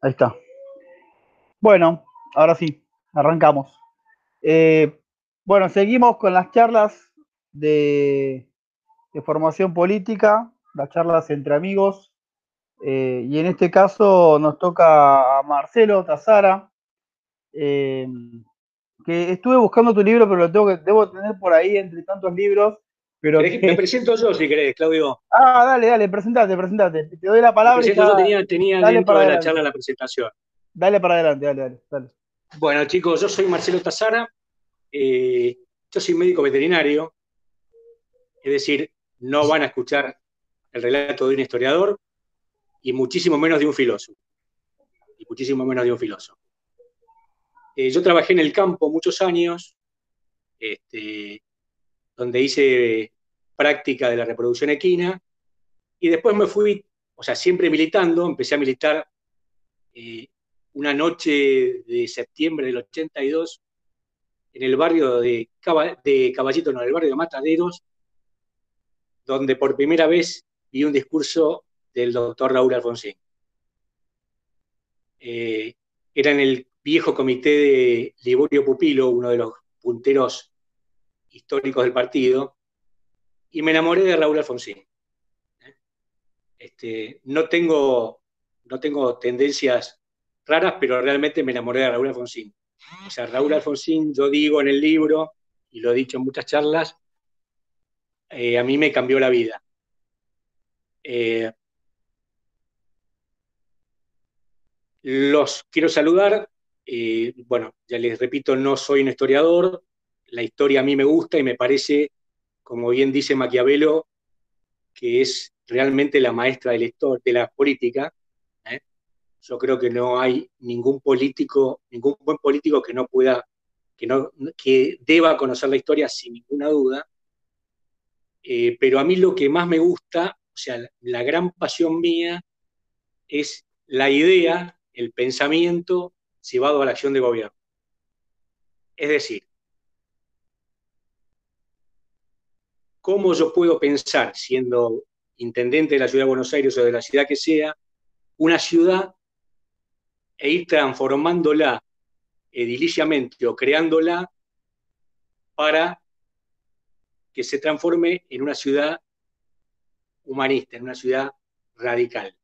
Ahí está. Bueno, ahora sí, arrancamos. Eh, bueno, seguimos con las charlas de, formación política, las charlas entre amigos. Eh, y en este caso nos toca a Marcelo Tazara, eh, que estuve buscando tu libro, pero lo tengo que, debo tener por ahí entre tantos libros. Pero Me presento yo si querés, Claudio. Ah, dale, dale, presentate, presentate. Te doy la palabra. Me yo tenía, tenía dentro de la charla la presentación. Dale para adelante, dale, dale, Bueno, chicos, yo soy Marcelo Tazara. Eh, yo soy médico veterinario. Es decir, no van a escuchar el relato de un historiador y muchísimo menos de un filósofo. Y muchísimo menos de un filósofo. Eh, yo trabajé en el campo muchos años, este, donde hice práctica de la reproducción equina, y después me fui, o sea, siempre militando, empecé a militar eh, una noche de septiembre del 82 en el barrio de, de Caballito, no, en el barrio de Mataderos, donde por primera vez vi un discurso del doctor Raúl Alfonsín. Eh, era en el viejo comité de Liborio Pupilo, uno de los punteros históricos del partido, y me enamoré de Raúl Alfonsín. Este, no, tengo, no tengo tendencias raras, pero realmente me enamoré de Raúl Alfonsín. O sea, Raúl Alfonsín, yo digo en el libro, y lo he dicho en muchas charlas, eh, a mí me cambió la vida. Eh, los quiero saludar eh, bueno, ya les repito, no soy un historiador, la historia a mí me gusta y me parece, como bien dice Maquiavelo, que es realmente la maestra de la, de la política. ¿eh? Yo creo que no hay ningún político, ningún buen político que no pueda, que, no, que deba conocer la historia sin ninguna duda. Eh, pero a mí lo que más me gusta, o sea, la gran pasión mía es la idea, el pensamiento llevado a la acción de gobierno. Es decir, ¿cómo yo puedo pensar, siendo intendente de la ciudad de Buenos Aires o de la ciudad que sea, una ciudad e ir transformándola ediliciamente o creándola para que se transforme en una ciudad humanista, en una ciudad radical.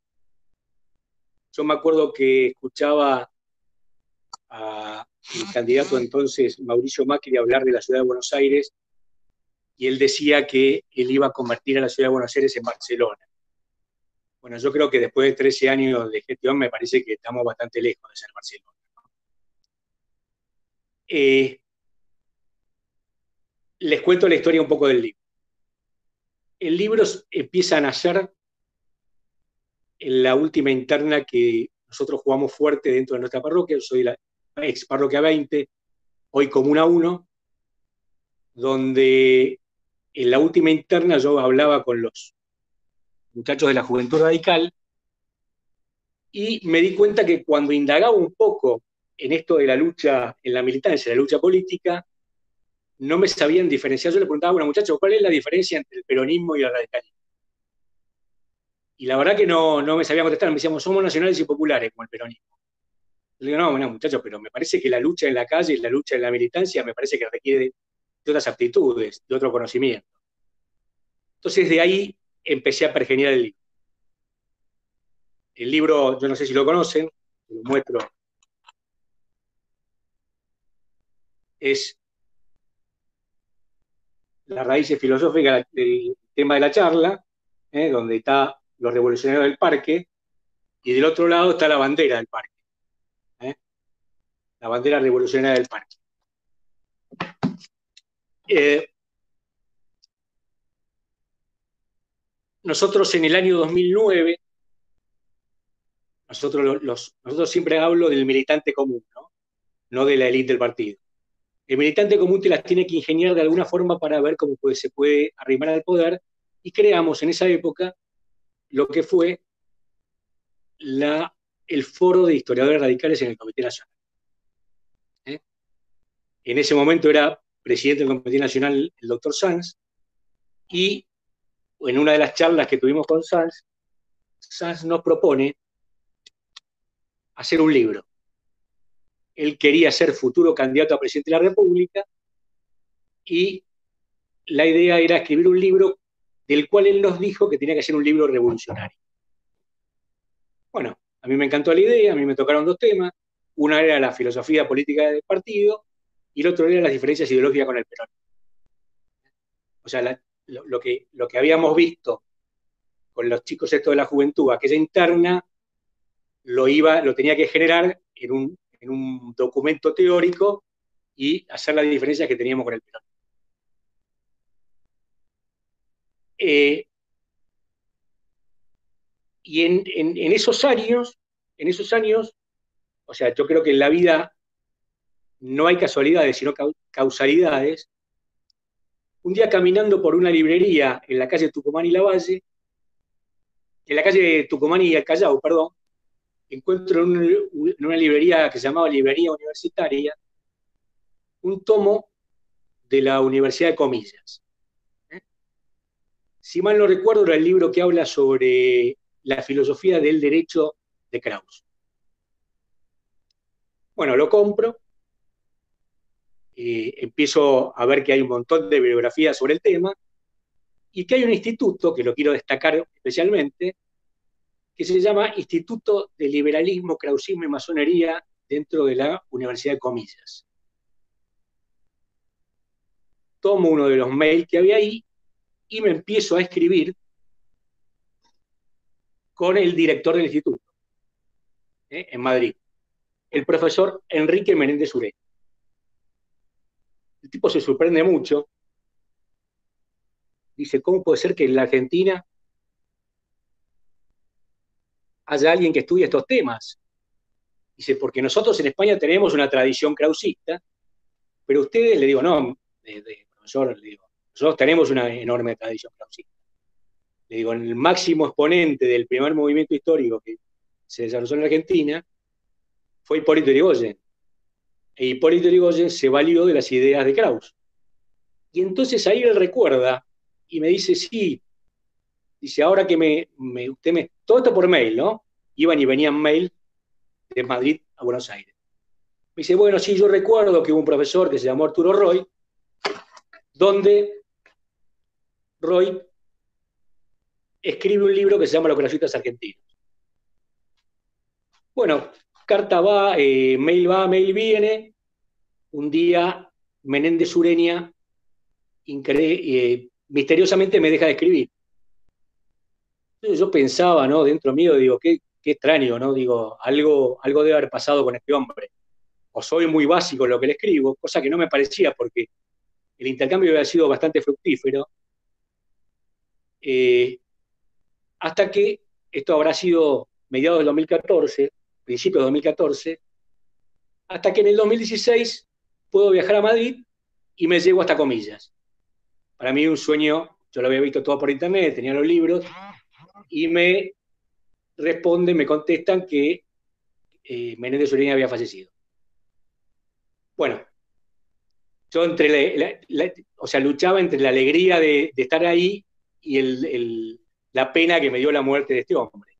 Yo me acuerdo que escuchaba al candidato entonces Mauricio Macri hablar de la ciudad de Buenos Aires y él decía que él iba a convertir a la ciudad de Buenos Aires en Barcelona. Bueno, yo creo que después de 13 años de gestión me parece que estamos bastante lejos de ser Barcelona. Eh, les cuento la historia un poco del libro. El libro empieza a nacer en la última interna que nosotros jugamos fuerte dentro de nuestra parroquia. Yo soy la, ex Parroquia 20, hoy Comuna 1, donde en la última interna yo hablaba con los muchachos de la Juventud Radical y me di cuenta que cuando indagaba un poco en esto de la lucha, en la militancia, en la lucha política, no me sabían diferenciar. Yo le preguntaba, bueno, muchachos, ¿cuál es la diferencia entre el peronismo y el radicalismo? Y la verdad que no, no me sabían contestar, me decíamos, somos nacionales y populares como el peronismo. Le digo, no, bueno, muchachos, pero me parece que la lucha en la calle y la lucha en la militancia me parece que requiere de otras aptitudes, de otro conocimiento. Entonces de ahí empecé a pergeniar el libro. El libro, yo no sé si lo conocen, lo muestro. Es las raíces filosóficas del tema de la charla, ¿eh? donde está los revolucionarios del parque, y del otro lado está la bandera del parque la bandera revolucionaria del parque. Eh, nosotros en el año 2009, nosotros, los, nosotros siempre hablo del militante común, ¿no? no de la élite del partido. El militante común te las tiene que ingeniar de alguna forma para ver cómo se puede arrimar al poder y creamos en esa época lo que fue el foro de historiadores radicales en el Comité Nacional. En ese momento era presidente del Comité Nacional el doctor Sanz, y en una de las charlas que tuvimos con Sanz, Sanz nos propone hacer un libro. Él quería ser futuro candidato a presidente de la República y la idea era escribir un libro del cual él nos dijo que tenía que ser un libro revolucionario. Bueno, a mí me encantó la idea, a mí me tocaron dos temas. Una era la filosofía política del partido y el otro era las diferencias ideológicas con el Perón. O sea, lo, que, lo que habíamos visto con los chicos estos de la juventud, aquella interna, lo, iba, lo tenía que generar en un, en un documento teórico y hacer las diferencias que teníamos con el Perón. Eh, y en, esos años, en esos años, o sea, yo creo que en la vida no hay casualidades, sino causalidades. Un día caminando por una librería en la calle Tucumán y La Valle, en la calle Tucumán y Callao, perdón, encuentro en una librería que se llamaba Librería Universitaria un tomo de la Universidad de Comillas. Si mal no recuerdo, era el libro que habla sobre la filosofía del derecho de Krauss. Bueno, lo compro, y empiezo a ver que hay un montón de bibliografías sobre el tema, y que hay un instituto, que lo quiero destacar especialmente, que se llama Instituto de Liberalismo, Krausismo y Masonería dentro de la Universidad de Comillas. Tomo uno de los mails que había ahí y me empiezo a escribir con el director del instituto, ¿eh? en Madrid, el profesor Enrique Menéndez Uré. El tipo se sorprende mucho. Dice, ¿cómo puede ser que en la Argentina haya alguien que estudie estos temas? Dice, porque nosotros en España tenemos una tradición krausista, pero ustedes, le digo, no, profesor, le digo, nosotros tenemos una enorme tradición krausista le digo, el máximo exponente del primer movimiento histórico que se desarrolló en la Argentina fue Hipólito Yrigoyen. Hipólito Yrigoyen se valió de las ideas de Krauss. Y entonces ahí él recuerda y me dice, sí, dice, ahora que me, usted me, todo esto por mail, ¿no? Iban y venían mail de Madrid a Buenos Aires. Me dice, bueno, sí, yo recuerdo que hubo un profesor que se llamó Arturo Roy, donde Roy escribe un libro que se llama Los grafistas argentinos. Bueno, carta va, eh, mail va, mail viene. Un día Menéndez Ureña eh, misteriosamente me deja de escribir. Yo pensaba, ¿no? Dentro mío, digo, qué, extraño, ¿no? Digo, algo, algo debe haber pasado con este hombre. O soy muy básico en lo que le escribo, cosa que no me parecía porque el intercambio había sido bastante fructífero. Eh, hasta que esto habrá sido mediados del 2014, principios de 2014, hasta que en el 2016 puedo viajar a Madrid y me llego hasta comillas. Para mí un sueño, yo lo había visto todo por internet, tenía los libros, y me responden, me contestan que eh, Menéndez Ureña había fallecido. Bueno, yo entre o sea, luchaba entre la alegría de, estar ahí y el, la pena que me dio la muerte de este hombre.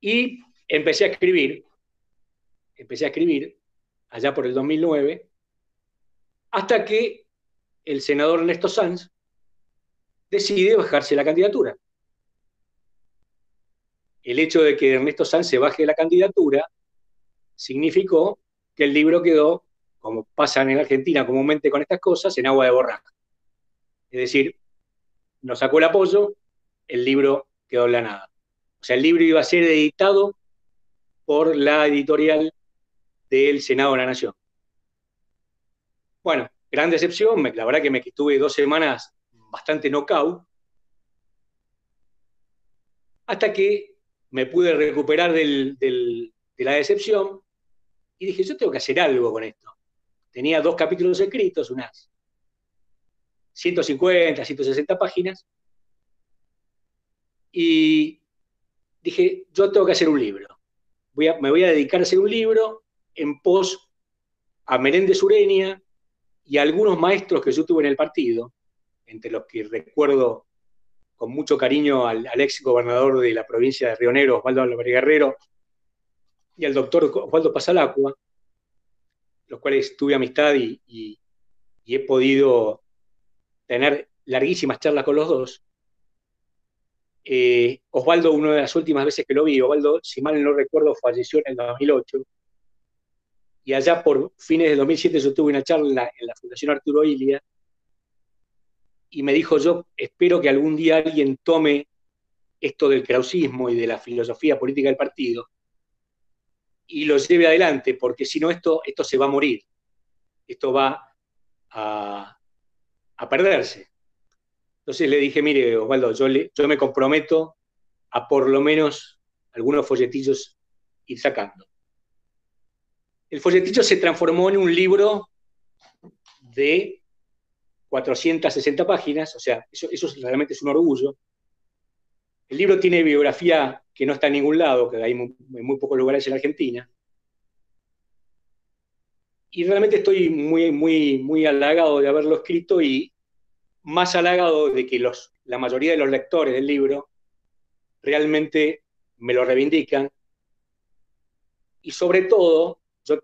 Y empecé a escribir, empecé a escribir allá por el 2009, hasta que el senador Ernesto Sanz decide bajarse la candidatura. El hecho de que Ernesto Sanz se baje la candidatura significó que el libro quedó, como pasa en Argentina comúnmente con estas cosas, en agua de borraja. Es decir, nos sacó el apoyo, el libro quedó en la nada. O sea, el libro iba a ser editado por la editorial del Senado de la Nación. Bueno, gran decepción, la verdad que me estuve dos semanas bastante knockout, hasta que me pude recuperar de la decepción y dije, yo tengo que hacer algo con esto. Tenía dos capítulos escritos, unas 150, 160 páginas, y dije, yo tengo que hacer un libro. Me voy a dedicar a hacer un libro en pos a Menéndez Ureña y a algunos maestros que yo tuve en el partido, entre los que recuerdo con mucho cariño al, ex gobernador de la provincia de Río Negro, Osvaldo Álvarez Guerrero, y al doctor Osvaldo Pasalacua, los cuales tuve amistad y, he podido tener larguísimas charlas con los dos. Eh, Osvaldo, una de las últimas veces que lo vi, Osvaldo, si mal no recuerdo, falleció en el 2008. Y allá por fines del 2007 yo tuve una charla en la Fundación Arturo Ilia y me dijo yo, espero que algún día alguien tome esto del krausismo y de la filosofía política del partido y lo lleve adelante, porque si no esto, esto se va a morir, esto va a, perderse. Entonces le dije, mire, Osvaldo, yo, me comprometo a por lo menos algunos folletillos ir sacando. El folletillo se transformó en un libro de 460 páginas, o sea, eso, realmente es un orgullo. El libro tiene biografía que no está en ningún lado, que hay muy pocos lugares en Argentina. Y realmente estoy muy, muy, muy halagado de haberlo escrito y más halagado de que la mayoría de los lectores del libro realmente me lo reivindican. Y sobre todo, yo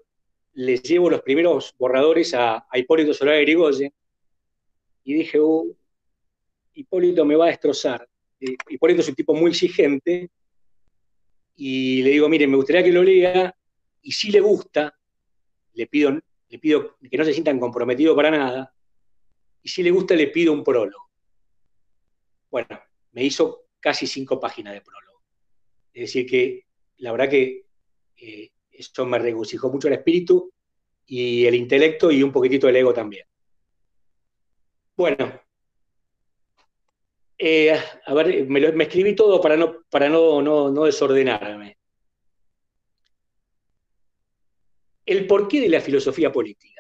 les llevo los primeros borradores a, Hipólito Solar Grigoyen, y dije, uh, Hipólito me va a destrozar. Hipólito es un tipo muy exigente y le digo, mire, me gustaría que lo lea y si le gusta, le pido, le pido que no se sientan comprometido para nada y si le gusta le pido un prólogo. Bueno, me hizo casi cinco páginas de prólogo. Es decir, que la verdad que eh, eso me regocijó mucho el espíritu y el intelecto y un poquitito el ego también. Bueno, eh, a ver, me, escribí todo para no, para no, no, desordenarme. El porqué de la filosofía política.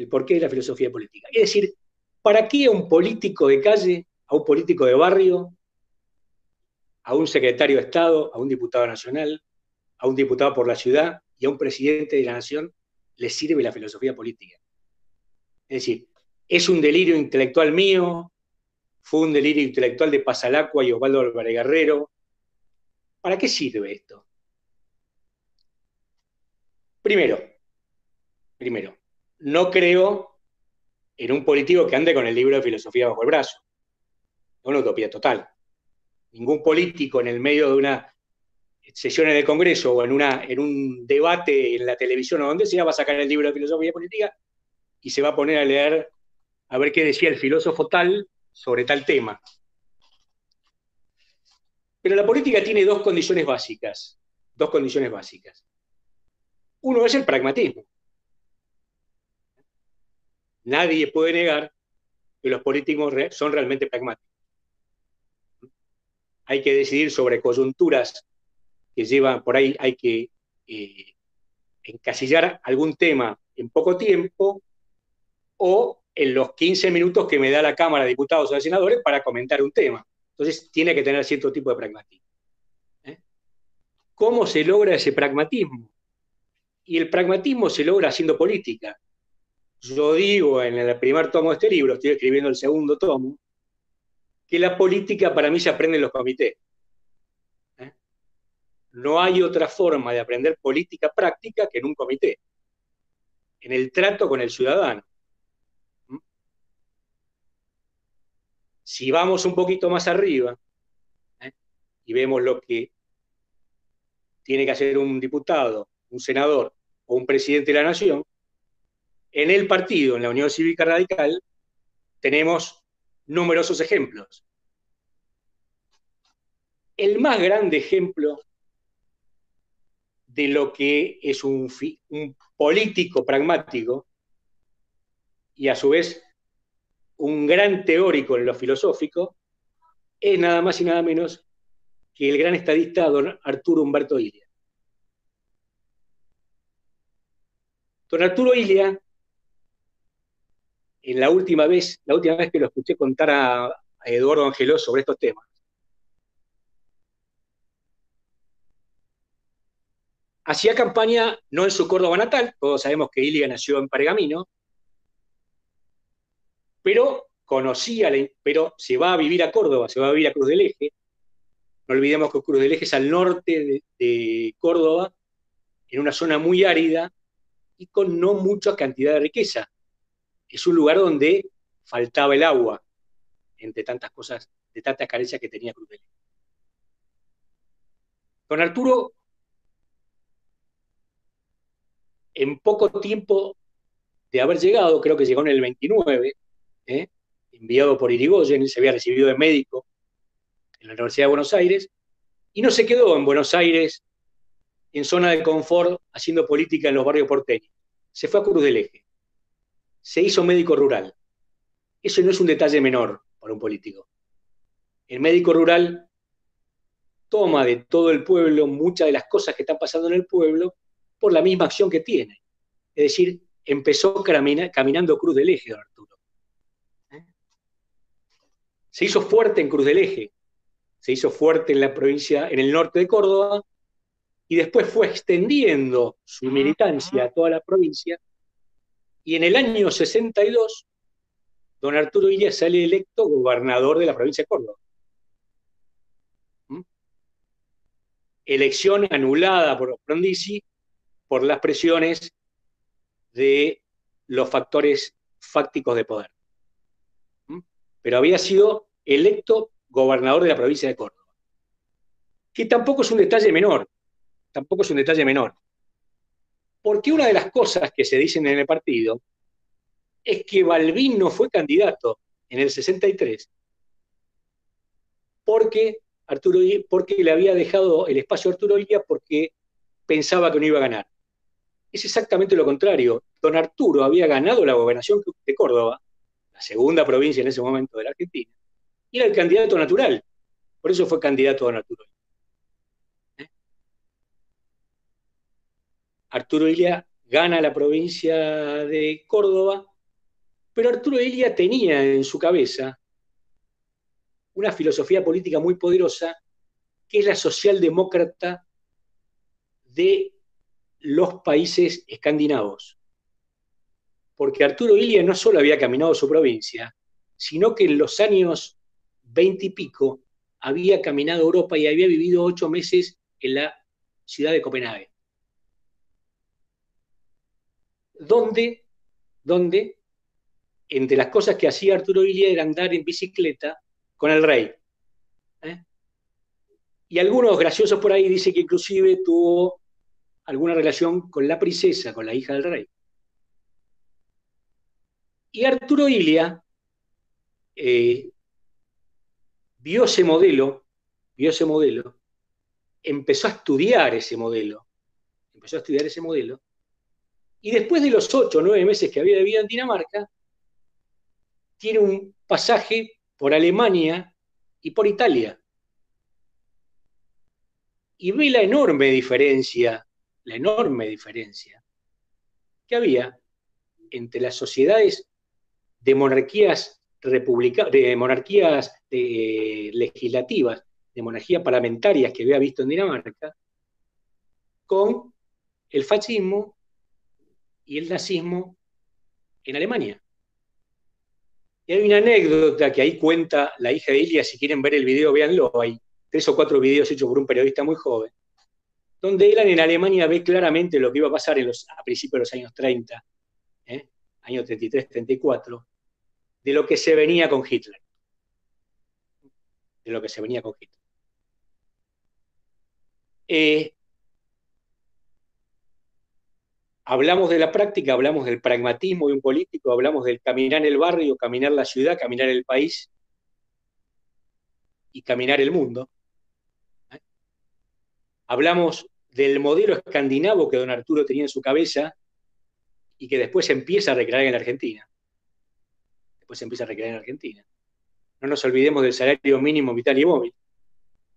El porqué de la filosofía política. Es decir, ¿para qué a un político de calle, a un político de barrio, a un secretario de Estado, a un diputado nacional, a un diputado por la ciudad y a un presidente de la nación le sirve la filosofía política? Es decir, ¿Es un delirio intelectual mío? ¿Fue un delirio intelectual de Pasalacua y Osvaldo Álvarez Guerrero? ¿Para qué sirve esto? Primero, primero, no creo en un político que ande con el libro de filosofía bajo el brazo. Una utopía total. Ningún político en el medio de una sesión en el Congreso o en, una, en un debate en la televisión o donde sea va a sacar el libro de filosofía política y se va a poner a leer a ver qué decía el filósofo tal sobre tal tema. Pero la política tiene dos condiciones básicas, dos condiciones básicas. Uno es el pragmatismo. Nadie puede negar que los políticos son realmente pragmáticos. Hay que decidir sobre coyunturas que llevan, por ahí hay que eh, encasillar algún tema en poco tiempo o en los 15 minutos que me da la Cámara de Diputados o de Senadores para comentar un tema. Entonces tiene que tener cierto tipo de pragmatismo. ¿eh? ¿Cómo se logra ese pragmatismo? Y el pragmatismo se logra haciendo política. Yo digo en el primer tomo de este libro, estoy escribiendo el segundo tomo, que la política para mí se aprende en los comités. ¿eh? No hay otra forma de aprender política práctica que en un comité, en el trato con el ciudadano. Si vamos un poquito más arriba ¿eh? y vemos lo que tiene que hacer un diputado, un senador o un presidente de la nación, en el partido, en la Unión Cívica Radical, tenemos numerosos ejemplos. El más grande ejemplo de lo que es un, un político pragmático y a su vez un gran teórico en lo filosófico, es nada más y nada menos que el gran estadista don Arturo Humberto Ilia. Don Arturo Ilia, en la última vez, la última vez que lo escuché contar a, Eduardo Angeló sobre estos temas, hacía campaña no en su Córdoba natal, todos sabemos que Ilia nació en Pergamino, pero conocía, pero se va a vivir a Córdoba, se va a vivir a Cruz del Eje, No olvidemos que Cruz del Eje es al norte de, Córdoba, en una zona muy árida y con no mucha cantidad de riqueza. Es un lugar donde faltaba el agua, entre tantas cosas, de tantas carencias que tenía Cruz del Eje. Don Arturo, en poco tiempo de haber llegado, creo que llegó en el 29, ¿eh? enviado por Irigoyen, se había recibido de médico en la Universidad de Buenos Aires, y no se quedó en Buenos Aires en zona de confort haciendo política en los barrios porteños. Se fue a Cruz del Eje. Se hizo médico rural. Eso no es un detalle menor para un político. El médico rural toma de todo el pueblo muchas de las cosas que están pasando en el pueblo por la misma acción que tiene. Es decir, empezó caminando Cruz del Eje, don Arturo. ¿Eh? Se hizo fuerte en Cruz del Eje, se hizo fuerte en la provincia, en el norte de Córdoba, y después fue extendiendo su militancia a toda la provincia, y en el año 62, don Arturo Illia sale electo gobernador de la provincia de Córdoba. ¿Mm? Elección anulada por Frondizi por las presiones de los factores fácticos de poder. ¿Mm? Pero había sido electo gobernador de la provincia de Córdoba. Que tampoco es un detalle menor, tampoco es un detalle menor. Porque una de las cosas que se dicen en el partido es que Balbín no fue candidato en el 63 porque, Arturo, porque le había dejado el espacio a Arturo Illia porque pensaba que no iba a ganar. Es exactamente lo contrario. Don Arturo había ganado la gobernación de Córdoba, la segunda provincia en ese momento de la Argentina, y era el candidato natural. Por eso fue candidato don Arturo. Arturo Ilia gana la provincia de Córdoba, pero Arturo Ilia tenía en su cabeza una filosofía política muy poderosa, que es la socialdemócrata de los países escandinavos. Porque Arturo Ilia no solo había caminado su provincia, sino que en los años veinte y pico, había caminado Europa y había vivido ocho meses en la ciudad de Copenhague. Donde, entre las cosas que hacía Arturo Ilia era andar en bicicleta con el rey. ¿eh? Y algunos graciosos por ahí dicen que inclusive tuvo alguna relación con la princesa, con la hija del rey. Y Arturo Ilia eh, vio ese modelo, vio ese modelo, empezó a estudiar ese modelo, empezó a estudiar ese modelo, y después de los ocho o nueve meses que había vivido en Dinamarca, tiene un pasaje por Alemania y por Italia. Y ve la enorme diferencia, la enorme diferencia que había entre las sociedades de monarquías de monarquías eh, legislativas, de monarquías parlamentarias que había visto en Dinamarca, con el fascismo y el nazismo en Alemania. Y hay una anécdota que ahí cuenta la hija de Ilia, si quieren ver el video, véanlo, hay tres o cuatro videos hechos por un periodista muy joven, donde él en Alemania ve claramente lo que iba a pasar a principios de los años 30, ¿eh? años 33, 34, de lo que se venía con Hitler. De lo que se venía con Hitler. Eh, hablamos de la práctica, hablamos del pragmatismo de un político, hablamos del caminar el barrio, caminar la ciudad, caminar el país y caminar el mundo. Hablamos del modelo escandinavo que don Arturo tenía en su cabeza y que después empieza a recrear en Argentina se empieza a recrear en Argentina. No nos olvidemos del salario mínimo vital y móvil,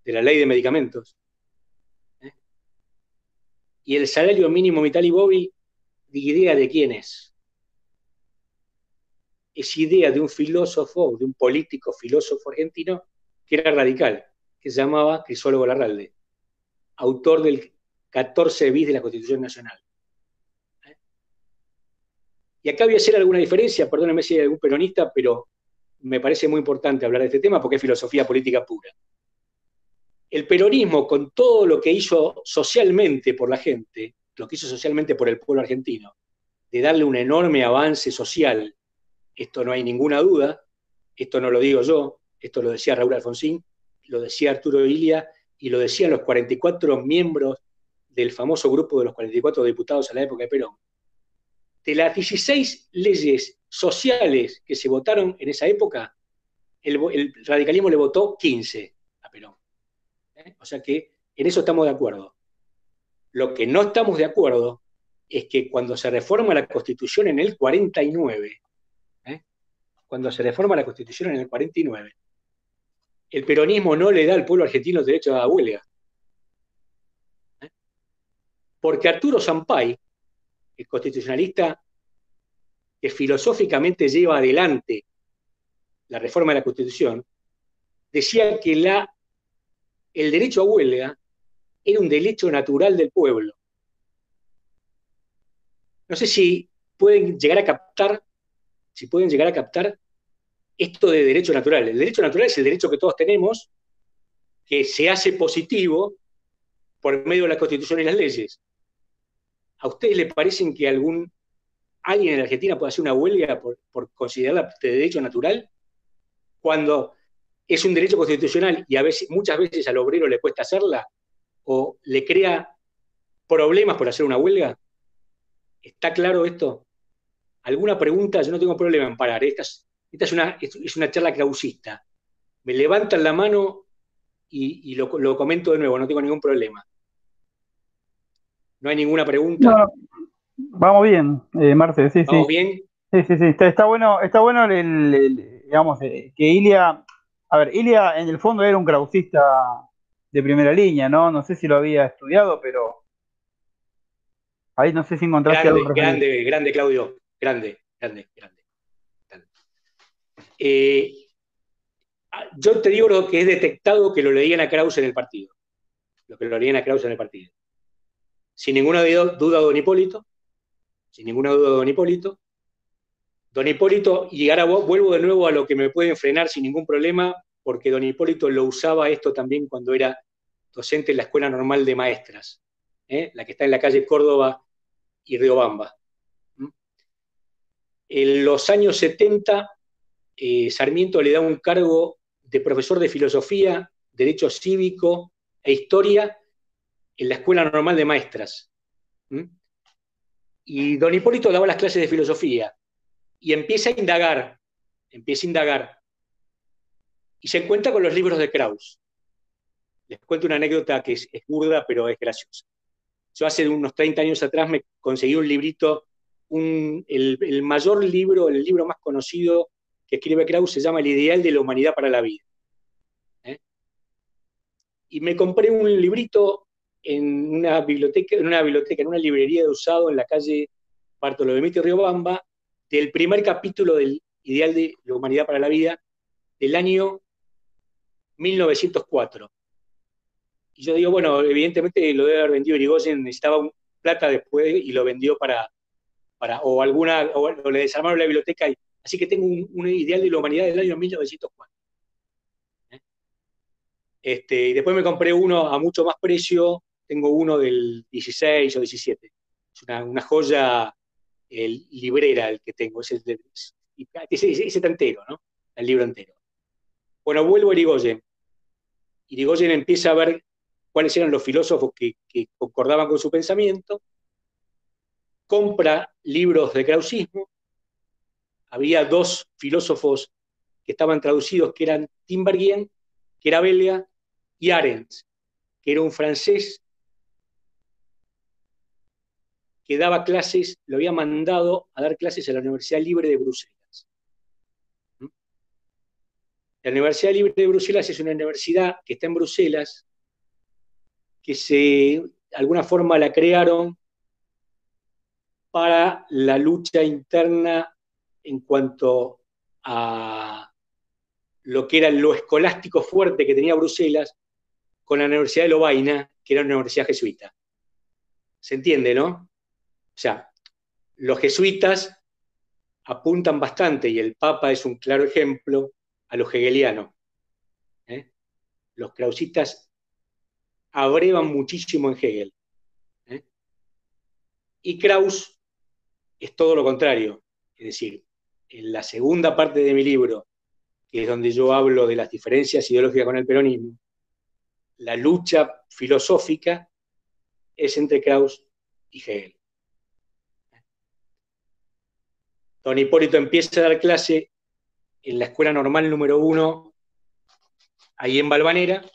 de la ley de medicamentos. ¿eh? Y el salario mínimo vital y móvil, idea de quién es? Es idea de un filósofo, de un político filósofo argentino que era radical, que se llamaba Crisólogo Larralde, autor del 14 bis de la Constitución Nacional. Y acá voy a hacer alguna diferencia, perdóneme si hay algún peronista, pero me parece muy importante hablar de este tema porque es filosofía política pura. el peronismo, con todo lo que hizo socialmente por la gente, lo que hizo socialmente por el pueblo argentino, de darle un enorme avance social, esto no hay ninguna duda, esto no lo digo yo, esto lo decía Raúl Alfonsín, lo decía Arturo Ilia y lo decían los 44 miembros del famoso grupo de los 44 diputados a la época de Perón. De las 16 leyes sociales que se votaron en esa época, el, radicalismo le votó 15 a Perón. ¿Eh? O sea que en eso estamos de acuerdo. Lo que no estamos de acuerdo es que cuando se reforma la Constitución en el 49, ¿eh? cuando se reforma la Constitución en el 49, el peronismo no le da al pueblo argentino el derecho a la huelga. ¿Eh? Porque Arturo Zampay, el constitucionalista que filosóficamente lleva adelante la reforma de la Constitución, decía que la, el derecho a huelga era un derecho natural del pueblo. No sé si pueden llegar a captar, si pueden llegar a captar esto de derecho natural. El derecho natural es el derecho que todos tenemos, que se hace positivo por medio de la Constitución y las leyes. ¿A ustedes les parecen que algún alguien en Argentina puede hacer una huelga por, por considerarla de derecho natural? Cuando es un derecho constitucional y a veces, muchas veces al obrero le cuesta hacerla o le crea problemas por hacer una huelga. ¿Está claro esto? ¿Alguna pregunta? Yo no tengo problema en parar. Esta esta es una, es una charla clausista. Me levantan la mano y, lo, comento de nuevo, no tengo ningún problema. ¿No hay ninguna pregunta? vamos bien, eh, Marce, sí, ¿Vamos bien? Sí, sí, sí, está, bueno, está bueno el, digamos, eh, que Ilia, a ver, Ilia en el fondo era un krausista de primera línea, ¿no? No sé si lo había estudiado, pero ahí no sé si encontraste grande, algo. Grande, grande, Claudio, grande, grande, grande. Eh, yo te digo lo que he detectado que lo leían a Krause en el partido. Lo que lo leían a Krause en el partido. Sin ninguna duda, don Hipólito. Sin ninguna duda, don Hipólito. Don Hipólito, y ahora vuelvo de nuevo a lo que me pueden frenar sin ningún problema, porque don Hipólito lo usaba esto también cuando era docente en la Escuela Normal de Maestras, ¿eh? la que está en la calle Córdoba y Riobamba. ¿Mm? En los años 70 eh, Sarmiento le da un cargo de profesor de filosofía, derecho cívico e historia en la Escuela Normal de Maestras. Y don Hipólito daba las clases de filosofía y empieza a indagar, empieza a indagar, y se encuentra con los libros de Krauss. Les cuento una anécdota que es, burda, pero es graciosa. Yo hace unos 30 años atrás me conseguí un librito, el mayor libro, el libro más conocido que escribe Krauss se llama El ideal de la humanidad para la vida. ¿eh? Y me compré un librito en una biblioteca, en una librería de usado en la calle Bartolomé y Riobamba, del primer capítulo del Ideal de la Humanidad para la Vida del año 1904. Y yo digo, bueno, evidentemente lo debe haber vendido Irigoyen, necesitaba plata después y lo vendió para, para o alguna, o, o le desarmaron la biblioteca Así que tengo un, ideal de la humanidad del año 1904. ¿Eh? Este, y después me compré uno a mucho más precio, tengo uno del 16 o 17. Es una, joya el, librera el que tengo, ese, ese, ese, entero, ¿no? El libro entero. Bueno, vuelvo a Irigoyen. Irigoyen empieza a ver cuáles eran los filósofos que, concordaban con su pensamiento, compra libros de krausismo, había dos filósofos que estaban traducidos, que eran Timbergien, que era belga, y Arendt, que era un francés que daba clases, lo había mandado a dar clases a la Universidad Libre de Bruselas. ¿Mm? La Universidad Libre de Bruselas es una universidad que está en Bruselas, que se, de alguna forma la crearon para la lucha interna en cuanto a lo que era lo escolástico fuerte que tenía Bruselas con la Universidad de Lovaina, que era una universidad jesuita. ¿Se entiende, no? O sea, los jesuitas apuntan bastante, y el Papa es un claro ejemplo, a lo hegeliano. ¿eh? Los krausistas abrevan muchísimo en Hegel. ¿eh? Y Krauss es todo lo contrario. Es decir, en la segunda parte de mi libro, que es donde yo hablo de las diferencias ideológicas con el peronismo, la lucha filosófica es entre Krauss y Hegel. Don Hipólito empieza a dar clase en la escuela normal número uno, ahí en Balvanera,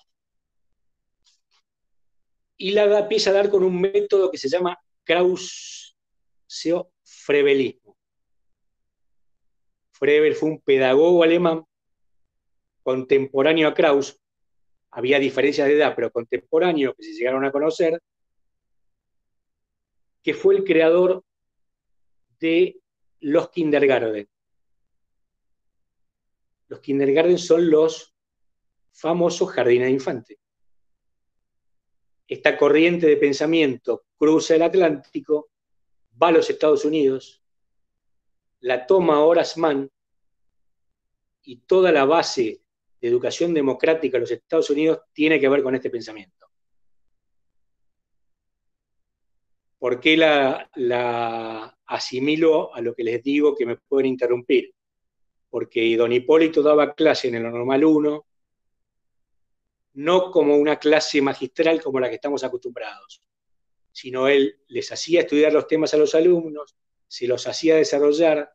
y la empieza a dar con un método que se llama Krauseo-Frebelismo. Frebel fue un pedagogo alemán contemporáneo a Kraus, había diferencias de edad, pero contemporáneo que se llegaron a conocer, que fue el creador de los kindergarten. Los kindergarten son los famosos jardines de infantes. Esta corriente de pensamiento cruza el Atlántico, va a los Estados Unidos, la toma Horace Mann y toda la base de educación democrática en los Estados Unidos tiene que ver con este pensamiento. ¿Por qué la, la, asimilo a lo que les digo que me pueden interrumpir? Porque don Hipólito daba clase en el normal 1, no como una clase magistral como la que estamos acostumbrados, sino él les hacía estudiar los temas a los alumnos, se los hacía desarrollar,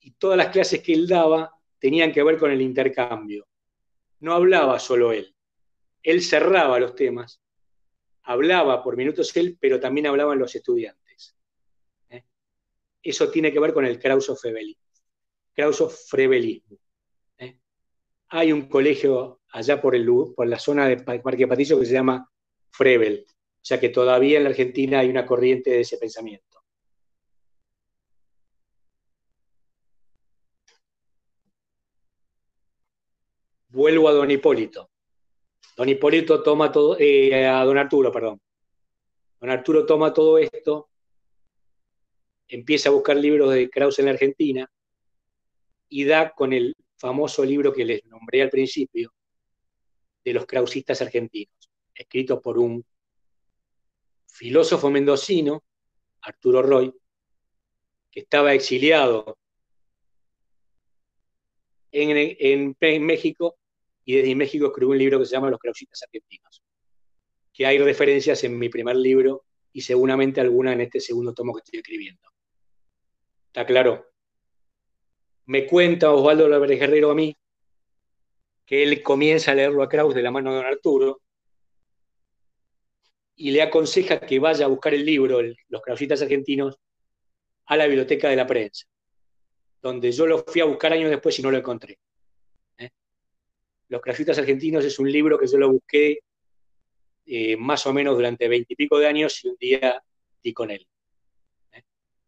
y todas las clases que él daba tenían que ver con el intercambio. No hablaba solo él, él cerraba los temas hablaba por minutos él, pero también hablaban los estudiantes. ¿eh? Eso tiene que ver con el Krauso-Frebelismo. ¿eh? Hay un colegio allá por, el, por la zona de Parque Patillo que se llama Frebel, o sea que todavía en la Argentina hay una corriente de ese pensamiento. Vuelvo a don Hipólito. Don Hipólito toma todo, eh, a don Arturo, perdón. Don Arturo toma todo esto, empieza a buscar libros de Krauss en la Argentina y da con el famoso libro que les nombré al principio, de los krausistas argentinos, escrito por un filósofo mendocino, Arturo Roy, que estaba exiliado en, en México y desde México escribió un libro que se llama Los Krausistas Argentinos, que hay referencias en mi primer libro y seguramente alguna en este segundo tomo que estoy escribiendo. ¿Está claro? Me cuenta Osvaldo Álvarez Guerrero a mí que él comienza a leerlo a Kraus de la mano de don Arturo y le aconseja que vaya a buscar el libro, Los Krausistas Argentinos, a la biblioteca de la prensa, donde yo lo fui a buscar años después y no lo encontré. Los Crafistas Argentinos es un libro que yo lo busqué eh, más o menos durante veintipico de años y un día di con él. ¿eh?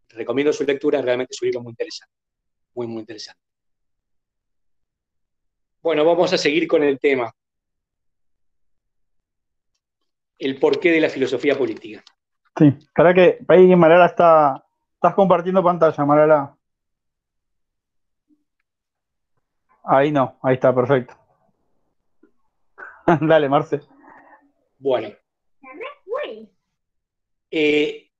Recomiendo su lectura, realmente es un libro muy interesante, muy, muy interesante. Bueno, vamos a seguir con el tema. El porqué de la filosofía política. Sí, para que ahí Marala está, estás compartiendo pantalla, Marala. Ahí no, ahí está, perfecto. Dale, Marce. Bueno. Eh,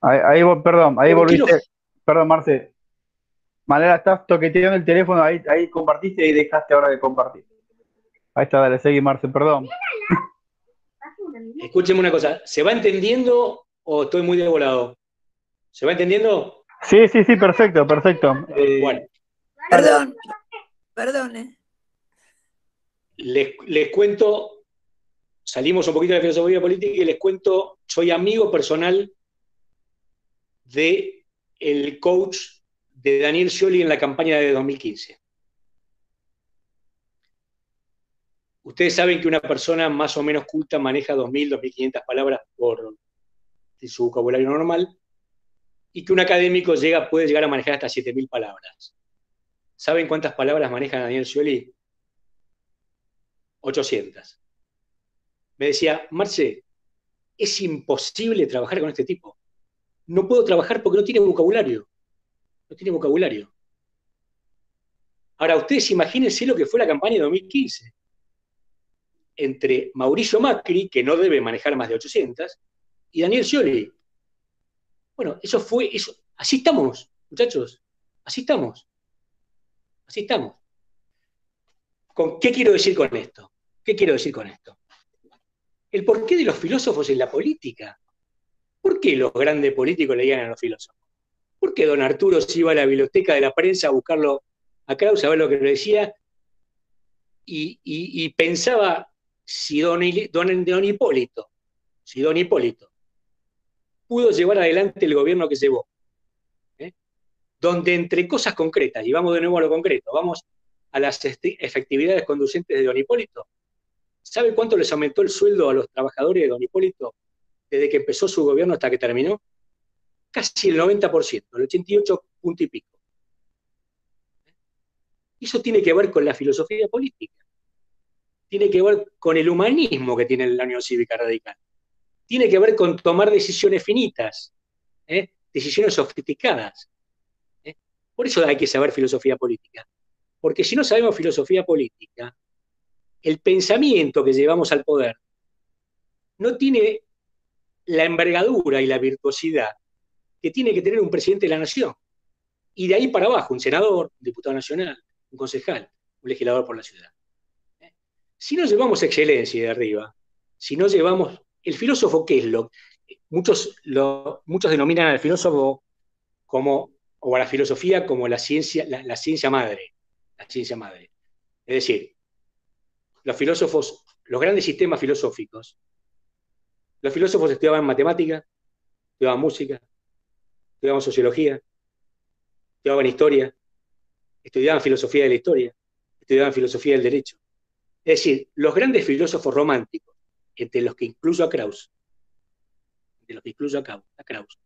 ahí, perdón, ahí volviste. Perdón, Marce. Manera, estás toqueteando el teléfono, ahí, ahí compartiste y dejaste ahora de compartir. Ahí está, dale, seguí, Marce, perdón. Escúcheme una cosa, ¿se va entendiendo o estoy muy devolado? ¿Se va entendiendo? Sí, sí, sí, perfecto, perfecto. Eh, bueno. Perdón, perdón, eh. Les, cuento, salimos un poquito de la filosofía política y les cuento, soy amigo personal de el coach de Daniel Scioli en la campaña de 2015. Ustedes saben que una persona más o menos culta maneja 2.000, 2.500 palabras por su vocabulario normal y que un académico llega, puede llegar a manejar hasta 7.000 palabras. ¿Saben cuántas palabras maneja Daniel Scioli? 800. Me decía, Marce, es imposible trabajar con este tipo. No puedo trabajar porque no tiene vocabulario. No tiene vocabulario. Ahora, ustedes imagínense lo que fue la campaña de 2015. entre Mauricio Macri, que no debe manejar más de 800, y Daniel Scioli. Bueno, eso fue, eso, así estamos, muchachos, así estamos, así estamos. ¿Con, ¿Qué quiero decir con esto? ¿Qué quiero decir con esto? El porqué de los filósofos en la política. ¿Por qué los grandes políticos leían a los filósofos? ¿Por don Arturo se iba a la biblioteca de la prensa a buscarlo a Krauss, a ver lo que le decía? Y, pensaba si don, don, Hipólito, si don Hipólito pudo llevar adelante el gobierno que llevó, ¿eh? donde entre cosas concretas, y vamos de nuevo a lo concreto, vamos a las efectividades conducentes de don Hipólito, ¿sabe cuánto les aumentó el sueldo a los trabajadores de don Hipólito desde que empezó su gobierno hasta que terminó? Casi el 90%, el 88 punto y pico. Eso tiene que ver con la filosofía política. Tiene que ver con el humanismo que tiene la Unión Cívica Radical. Tiene que ver con tomar decisiones finitas, ¿eh? decisiones sofisticadas. ¿eh? Por eso hay que saber filosofía política. Porque si no sabemos filosofía política, el pensamiento que llevamos al poder no tiene la envergadura y la virtuosidad que tiene que tener un presidente de la nación. Y de ahí para abajo, un senador, un diputado nacional, un concejal, un legislador por la ciudad. Si no llevamos excelencia de arriba, si no llevamos... El filósofo, ¿qué es lo? Muchos, lo, muchos denominan al filósofo como, o a la filosofía como la ciencia, la ciencia madre. La ciencia madre. Es decir, los filósofos, los grandes sistemas filosóficos, los filósofos estudiaban matemática, estudiaban música, estudiaban sociología, estudiaban historia, estudiaban filosofía de la historia, estudiaban filosofía del derecho. Es decir, los grandes filósofos románticos, entre los que incluyo a Krauss, de los que incluyo a Krauss,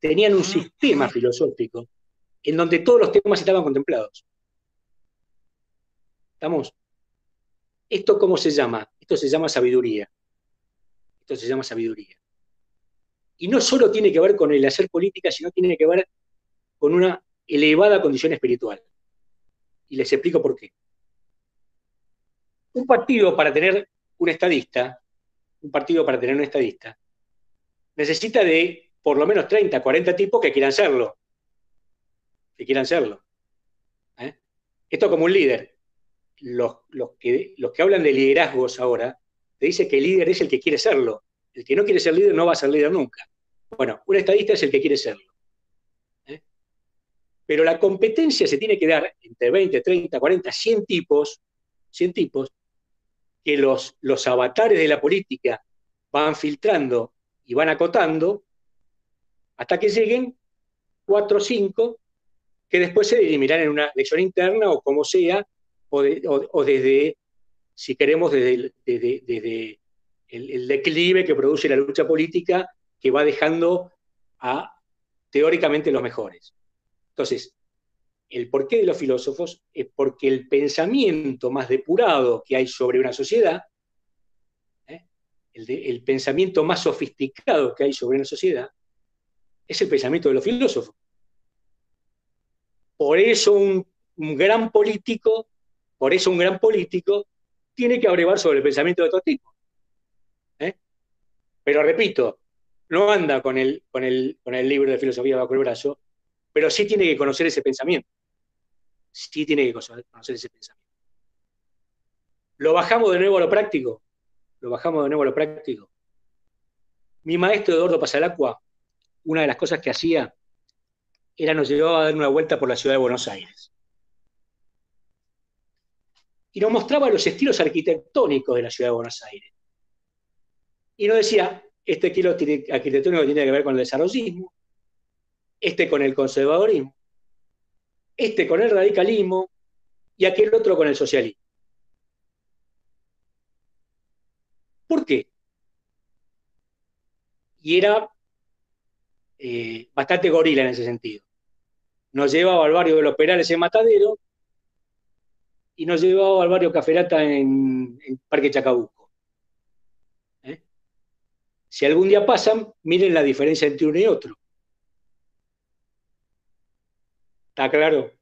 tenían un sistema filosófico en donde todos los temas estaban contemplados. ¿Estamos? ¿Esto cómo se llama? Esto se llama sabiduría. Esto se llama sabiduría. Y no solo tiene que ver con el hacer política, sino tiene que ver con una elevada condición espiritual. Y les explico por qué. Un partido para tener un estadista, un partido para tener un estadista, necesita de por lo menos 30, 40 tipos que quieran serlo. Que quieran serlo. ¿eh? Esto como un líder los, que, los que hablan de liderazgos ahora, te dice que el líder es el que quiere serlo. El que no quiere ser líder no va a ser líder nunca. Bueno, un estadista es el que quiere serlo. ¿eh? Pero la competencia se tiene que dar entre 20, 30, 40, 100 tipos, 100 tipos, que los, los avatares de la política van filtrando y van acotando hasta que lleguen 4 o 5 que después se dirimirán en una elección interna o como sea, o, desde, si queremos, desde, el, declive que produce la lucha política que va dejando a teóricamente los mejores. Entonces, el porqué de los filósofos es porque el pensamiento más depurado que hay sobre una sociedad, ¿eh? el, pensamiento más sofisticado que hay sobre una sociedad, es el pensamiento de los filósofos. Por eso un gran político por eso un gran político tiene que abrevar sobre el pensamiento de otro tipo. Pero repito, no anda con el, con, el, con el libro de filosofía bajo el brazo, pero sí tiene que conocer ese pensamiento. Sí tiene que conocer ese pensamiento. Lo bajamos de nuevo a lo práctico. Lo bajamos de nuevo a lo práctico. Mi maestro Eduardo Pasalacua, una de las cosas que hacía era nos llevaba a dar una vuelta por la ciudad de Buenos Aires y nos mostraba los estilos arquitectónicos de la ciudad de Buenos Aires. Y nos decía, este estilo arquitectónico tiene que ver con el desarrollismo, este con el conservadorismo, este con el radicalismo y aquel otro con el socialismo. ¿Por qué? Y era eh, bastante gorila en ese sentido. Nos llevaba al barrio de los Perales en Matadero y nos llevaba al barrio Caferata en, Parque Chacabuco. Si algún día pasan, miren la diferencia entre uno y otro. ¿Está claro?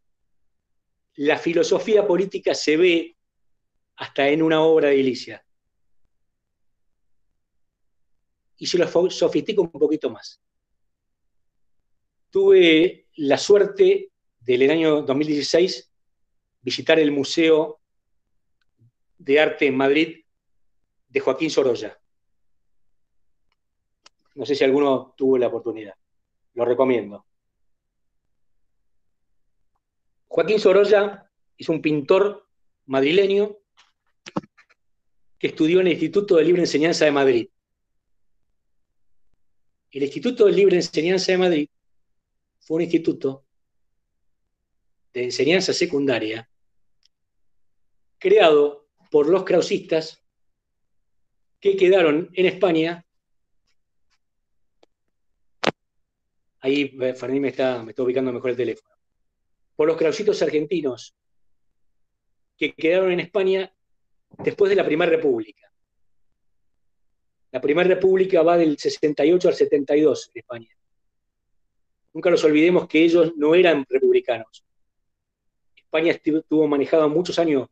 La filosofía política se ve hasta en una obra de Ilicia. y se lo sofistico un poquito más. Tuve la suerte del año 2016 visitar el Museo de Arte en Madrid de Joaquín Sorolla. No sé si alguno tuvo la oportunidad. Lo recomiendo. Joaquín Sorolla es un pintor madrileño que estudió en el Instituto de Libre Enseñanza de Madrid. El Instituto de Libre Enseñanza de Madrid fue un instituto de enseñanza secundaria creado por los krausistas que quedaron en España. Ahí eh, Fernández me está, me está ubicando mejor el teléfono. Por los krausitos argentinos que quedaron en España después de la Primera República. La Primera República va del 68 al 72 en España. Nunca nos olvidemos que ellos no eran republicanos. España estuvo manejado muchos años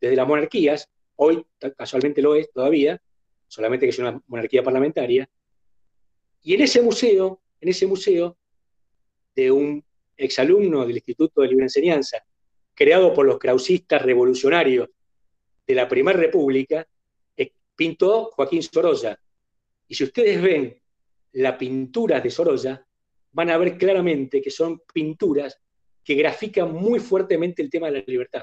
desde las monarquías, hoy casualmente lo es todavía, solamente que es una monarquía parlamentaria, y en ese museo, en ese museo de un exalumno del Instituto de Libre Enseñanza, creado por los krausistas revolucionarios de la Primera República, pintó Joaquín Sorolla. Y si ustedes ven las pinturas de Sorolla, van a ver claramente que son pinturas que grafican muy fuertemente el tema de la libertad.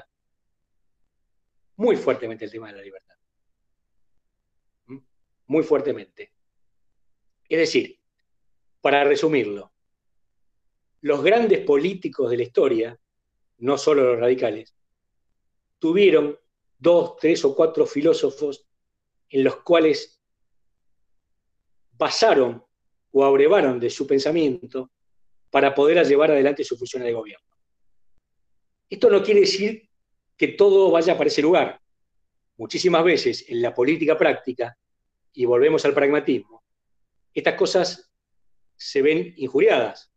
Muy fuertemente el tema de la libertad. ¿Mm? Muy fuertemente. Es decir, para resumirlo, los grandes políticos de la historia, no solo los radicales, tuvieron dos, tres o cuatro filósofos en los cuales basaron o abrevaron de su pensamiento para poder llevar adelante su función de gobierno. Esto no quiere decir que todo vaya para ese lugar. Muchísimas veces en la política práctica, y volvemos al pragmatismo, estas cosas se ven injuriadas,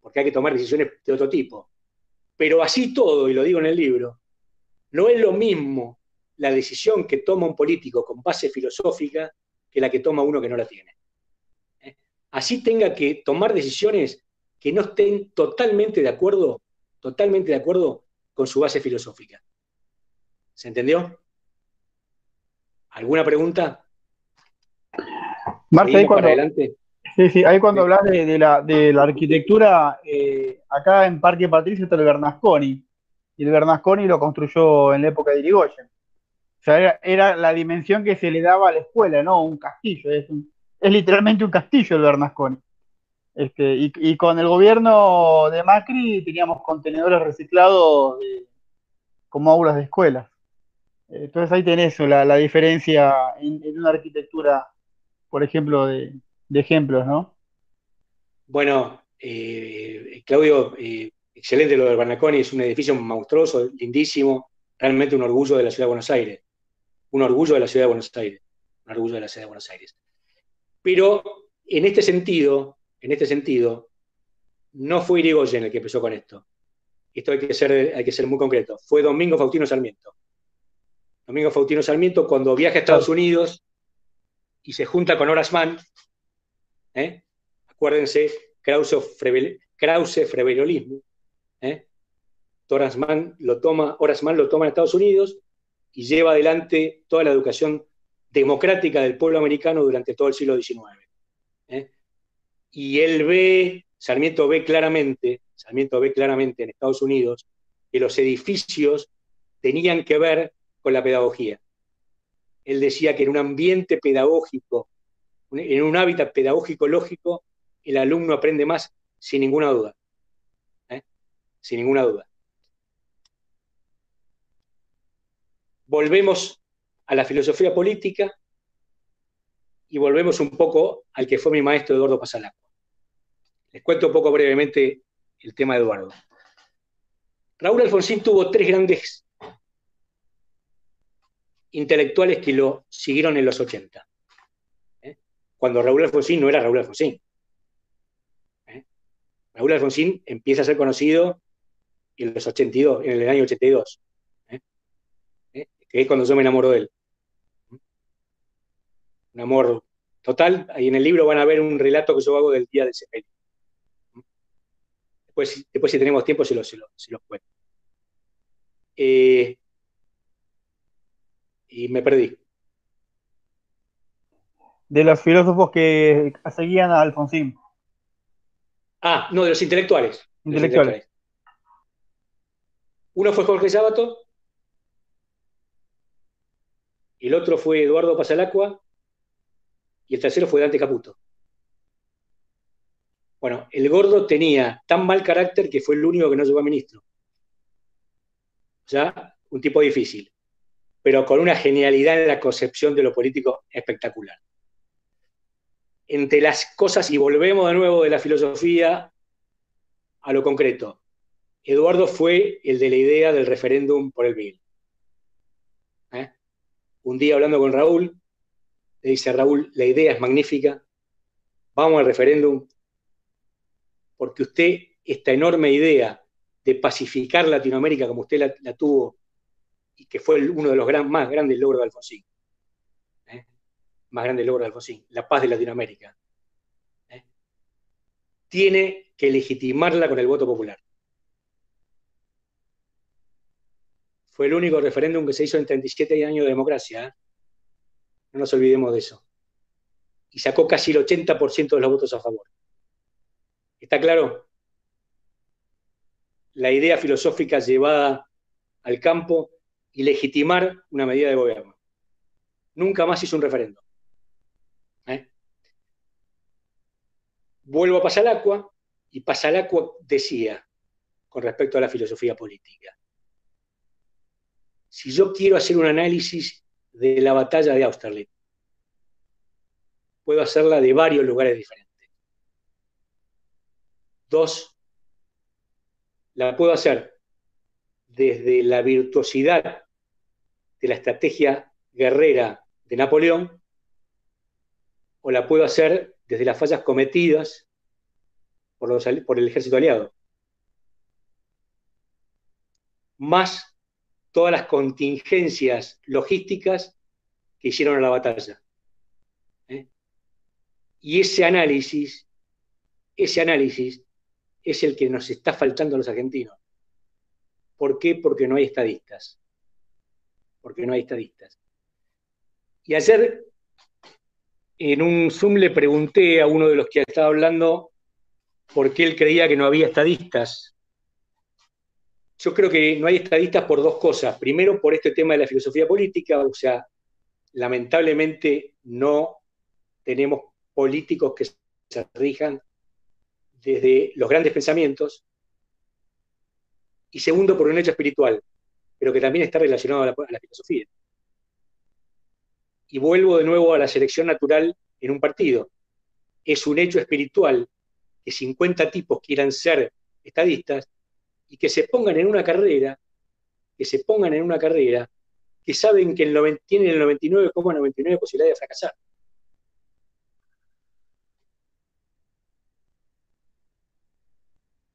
porque hay que tomar decisiones de otro tipo. Pero así todo, y lo digo en el libro, no es lo mismo la decisión que toma un político con base filosófica que la que toma uno que no la tiene. ¿Eh? Así tenga que tomar decisiones que no estén totalmente de acuerdo, totalmente de acuerdo con su base filosófica. ¿Se entendió? ¿Alguna pregunta? Marta, cuando, sí, sí, ahí cuando hablas de, la, arquitectura, eh, acá en Parque Patricio está el Bernasconi, y el Bernasconi lo construyó en la época de Irigoyen. O sea, era, la dimensión que se le daba a la escuela, ¿no? Un castillo, es, es literalmente un castillo el Bernasconi. Este, y, con el gobierno de Macri teníamos contenedores reciclados como aulas de escuelas. Entonces ahí tenés la, la diferencia en, una arquitectura, por ejemplo, de, ejemplos, ¿no? Bueno, eh, Claudio, eh, excelente lo del Barnaconi, es un edificio monstruoso, lindísimo, realmente un orgullo de la ciudad de Buenos Aires. Un orgullo de la ciudad de Buenos Aires. Un orgullo de la ciudad de Buenos Aires. Pero en este sentido, en este sentido, no fue Irigoyen el que empezó con esto. Esto hay que ser, hay que ser muy concreto. Fue Domingo Faustino Sarmiento. Domingo Faustino Sarmiento, cuando viaja a Estados Unidos y se junta con Horace Mann, ¿eh? acuérdense, Krause, Krause Frevelolismo, ¿eh? Horace Mann lo toma, Horace Mann lo toma en Estados Unidos y lleva adelante toda la educación democrática del pueblo americano durante todo el siglo XIX y él ve, Sarmiento ve claramente, Sarmiento ve claramente en Estados Unidos que los edificios tenían que ver con la pedagogía. Él decía que en un ambiente pedagógico, en un hábitat pedagógico lógico, el alumno aprende más sin ninguna duda. ¿eh? Sin ninguna duda. Volvemos a la filosofía política y volvemos un poco al que fue mi maestro Eduardo Pasalacqua. Les cuento un poco brevemente el tema de Eduardo. Raúl Alfonsín tuvo tres grandes intelectuales que lo siguieron en los 80. ¿Eh? Cuando Raúl Alfonsín no era Raúl Alfonsín. ¿eh? Raúl Alfonsín empieza a ser conocido en los 82, en el año 82. ¿eh? que es cuando yo me enamoro de él un amor Total, ahí en el libro van a ver un relato que yo hago del día del sepelio. Después, después si tenemos tiempo, se los, se cuento. Eh, y me perdí. De los filósofos que seguían a Alfonsín. Ah, no, de los intelectuales. intelectuales. Uno fue Jorge Sábato, el otro fue Eduardo Pasalacua y el tercero fue Dante Caputo. Bueno, el gordo tenía tan mal carácter que fue el único que no llegó a ministro. O sea, un tipo difícil, pero con una genialidad en la concepción de lo político espectacular. Entre las cosas, y volvemos de nuevo de la filosofía a lo concreto, Eduardo fue el de la idea del referéndum por el bien. ¿Eh? Un día hablando con Raúl, le dice Raúl, la idea es magnífica, vamos al referéndum, porque usted, esta enorme idea de pacificar Latinoamérica como usted la, tuvo, y que fue uno de los más grandes logros de Alfonsín. Más grandes logros de Alfonsín, la paz de Latinoamérica, ¿eh? tiene que legitimarla con el voto popular. Fue el único referéndum que se hizo en 37 años de democracia. ¿eh? No nos olvidemos de eso. Y sacó casi el 80% de los votos a favor. ¿Está claro? La idea filosófica llevada al campo y legitimar una medida de gobierno. Nunca más hizo un referéndum. ¿Eh? Vuelvo a Pasalacua, y Pasalacua decía, con respecto a la filosofía política, si yo quiero hacer un análisis de la batalla de Austerlitz, puedo hacerla de varios lugares diferentes. Dos, la puedo hacer desde la virtuosidad de la estrategia guerrera de Napoleón, o la puedo hacer desde las fallas cometidas por, el ejército aliado. Más todas las contingencias logísticas que hicieron a la batalla. ¿eh? Y ese análisis, ese análisis es el que nos está faltando a los argentinos. ¿Por qué? Porque no hay estadistas. Porque no hay estadistas. Y ayer en un Zoom le pregunté a uno de los que estaba hablando por qué él creía que no había estadistas yo creo que no hay estadistas por dos cosas. Primero, por este tema de la filosofía política, o sea, lamentablemente no tenemos políticos que se rijan desde los grandes pensamientos. Y segundo, por un hecho espiritual, pero que también está relacionado a la, a la filosofía. Y vuelvo de nuevo a la selección natural en un partido. Es un hecho espiritual que 50 tipos quieran ser estadistas y que se pongan en una carrera, que se pongan en una carrera que saben que el tienen el 99,99 posibilidad de fracasar.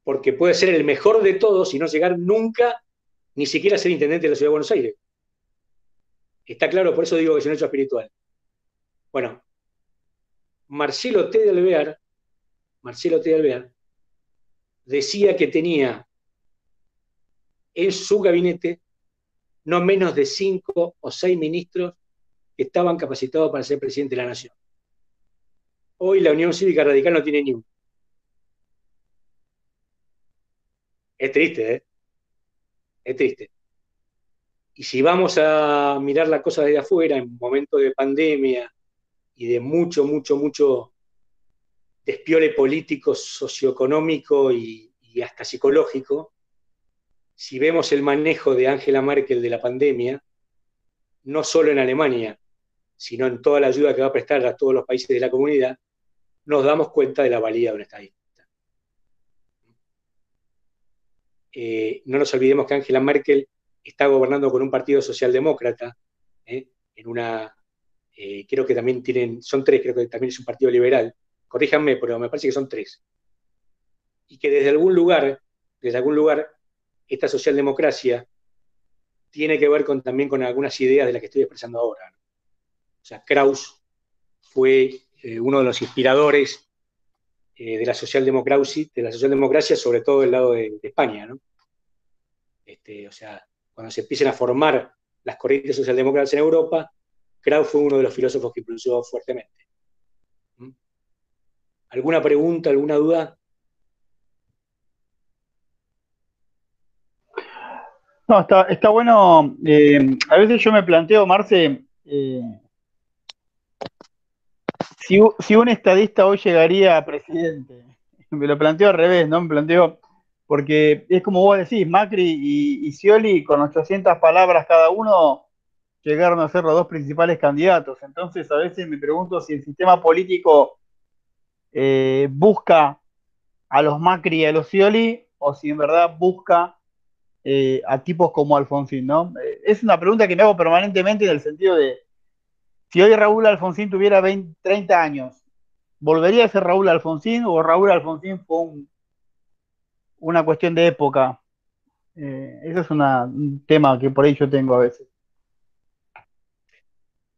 Porque puede ser el mejor de todos y no llegar nunca ni siquiera a ser intendente de la Ciudad de Buenos Aires. Está claro, por eso digo que es un hecho espiritual. Bueno, Marcelo T. de Alvear, Marcelo T. de decía que tenía en su gabinete no menos de cinco o seis ministros que estaban capacitados para ser presidente de la nación. Hoy la Unión Cívica Radical no tiene ni. Es triste, ¿eh? Es triste. Y si vamos a mirar la cosa desde afuera, en momentos de pandemia y de mucho, mucho, mucho despiole político, socioeconómico y hasta psicológico, si vemos el manejo de Angela Merkel de la pandemia, no solo en Alemania, sino en toda la ayuda que va a prestar a todos los países de la comunidad, nos damos cuenta de la valía de un estadista. Eh, no nos olvidemos que Angela Merkel está gobernando con un partido socialdemócrata, eh, en una, eh, creo que también tienen, son tres, creo que también es un partido liberal, corríjanme, pero me parece que son tres, y que desde algún lugar, desde algún lugar esta socialdemocracia tiene que ver también con algunas ideas de las que estoy expresando ahora. O sea, Krauss fue eh, uno de los inspiradores de la socialdemocracia, de la socialdemocracia, sobre todo del lado de, España, ¿no? Este, o sea, cuando se empiezan a formar las corrientes socialdemócratas en Europa, Krauss fue uno de los filósofos que impulsó fuertemente. ¿Mm? ¿Alguna pregunta, alguna duda? No, está, está bueno. Eh, a veces yo me planteo, Marce, eh, si, un estadista hoy llegaría a presidente, me lo planteo al revés, ¿no? Me planteo, porque es como vos decís, Macri y, y Scioli, con 800 palabras cada uno, llegaron a ser los dos principales candidatos. Entonces, a veces me pregunto si el sistema político eh, busca a los Macri y a los Scioli, o si en verdad busca eh, a tipos como Alfonsín, ¿no? Eh, es una pregunta que me hago permanentemente en el sentido de, si hoy Raúl Alfonsín tuviera 20, 30 años, ¿volvería a ser Raúl Alfonsín o Raúl Alfonsín fue una cuestión de época? Eh, ese es un tema que por ahí yo tengo a veces.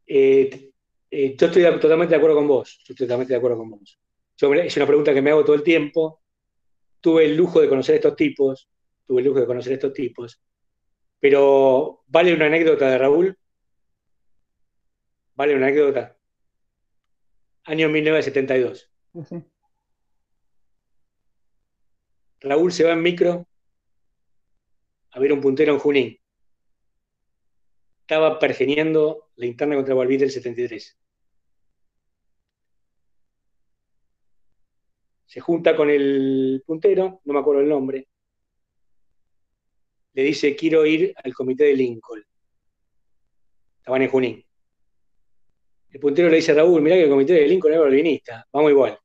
Eh, eh, yo estoy totalmente de acuerdo con vos. Yo estoy totalmente de acuerdo con vos. es una pregunta que me hago todo el tiempo. Tuve el lujo de conocer estos tipos. Tuve el lujo de conocer estos tipos. Pero, ¿vale una anécdota de Raúl? Vale una anécdota. Año 1972. Raúl se va en micro a ver un puntero en Junín. Estaba pergeniendo la interna contra Balbite del 73. Se junta con el puntero, no me acuerdo el nombre. Le dice, quiero ir al comité de Lincoln. Estaban en Junín. El puntero le dice a Raúl, mirá que el comité de Lincoln es berlinista, vamos igual,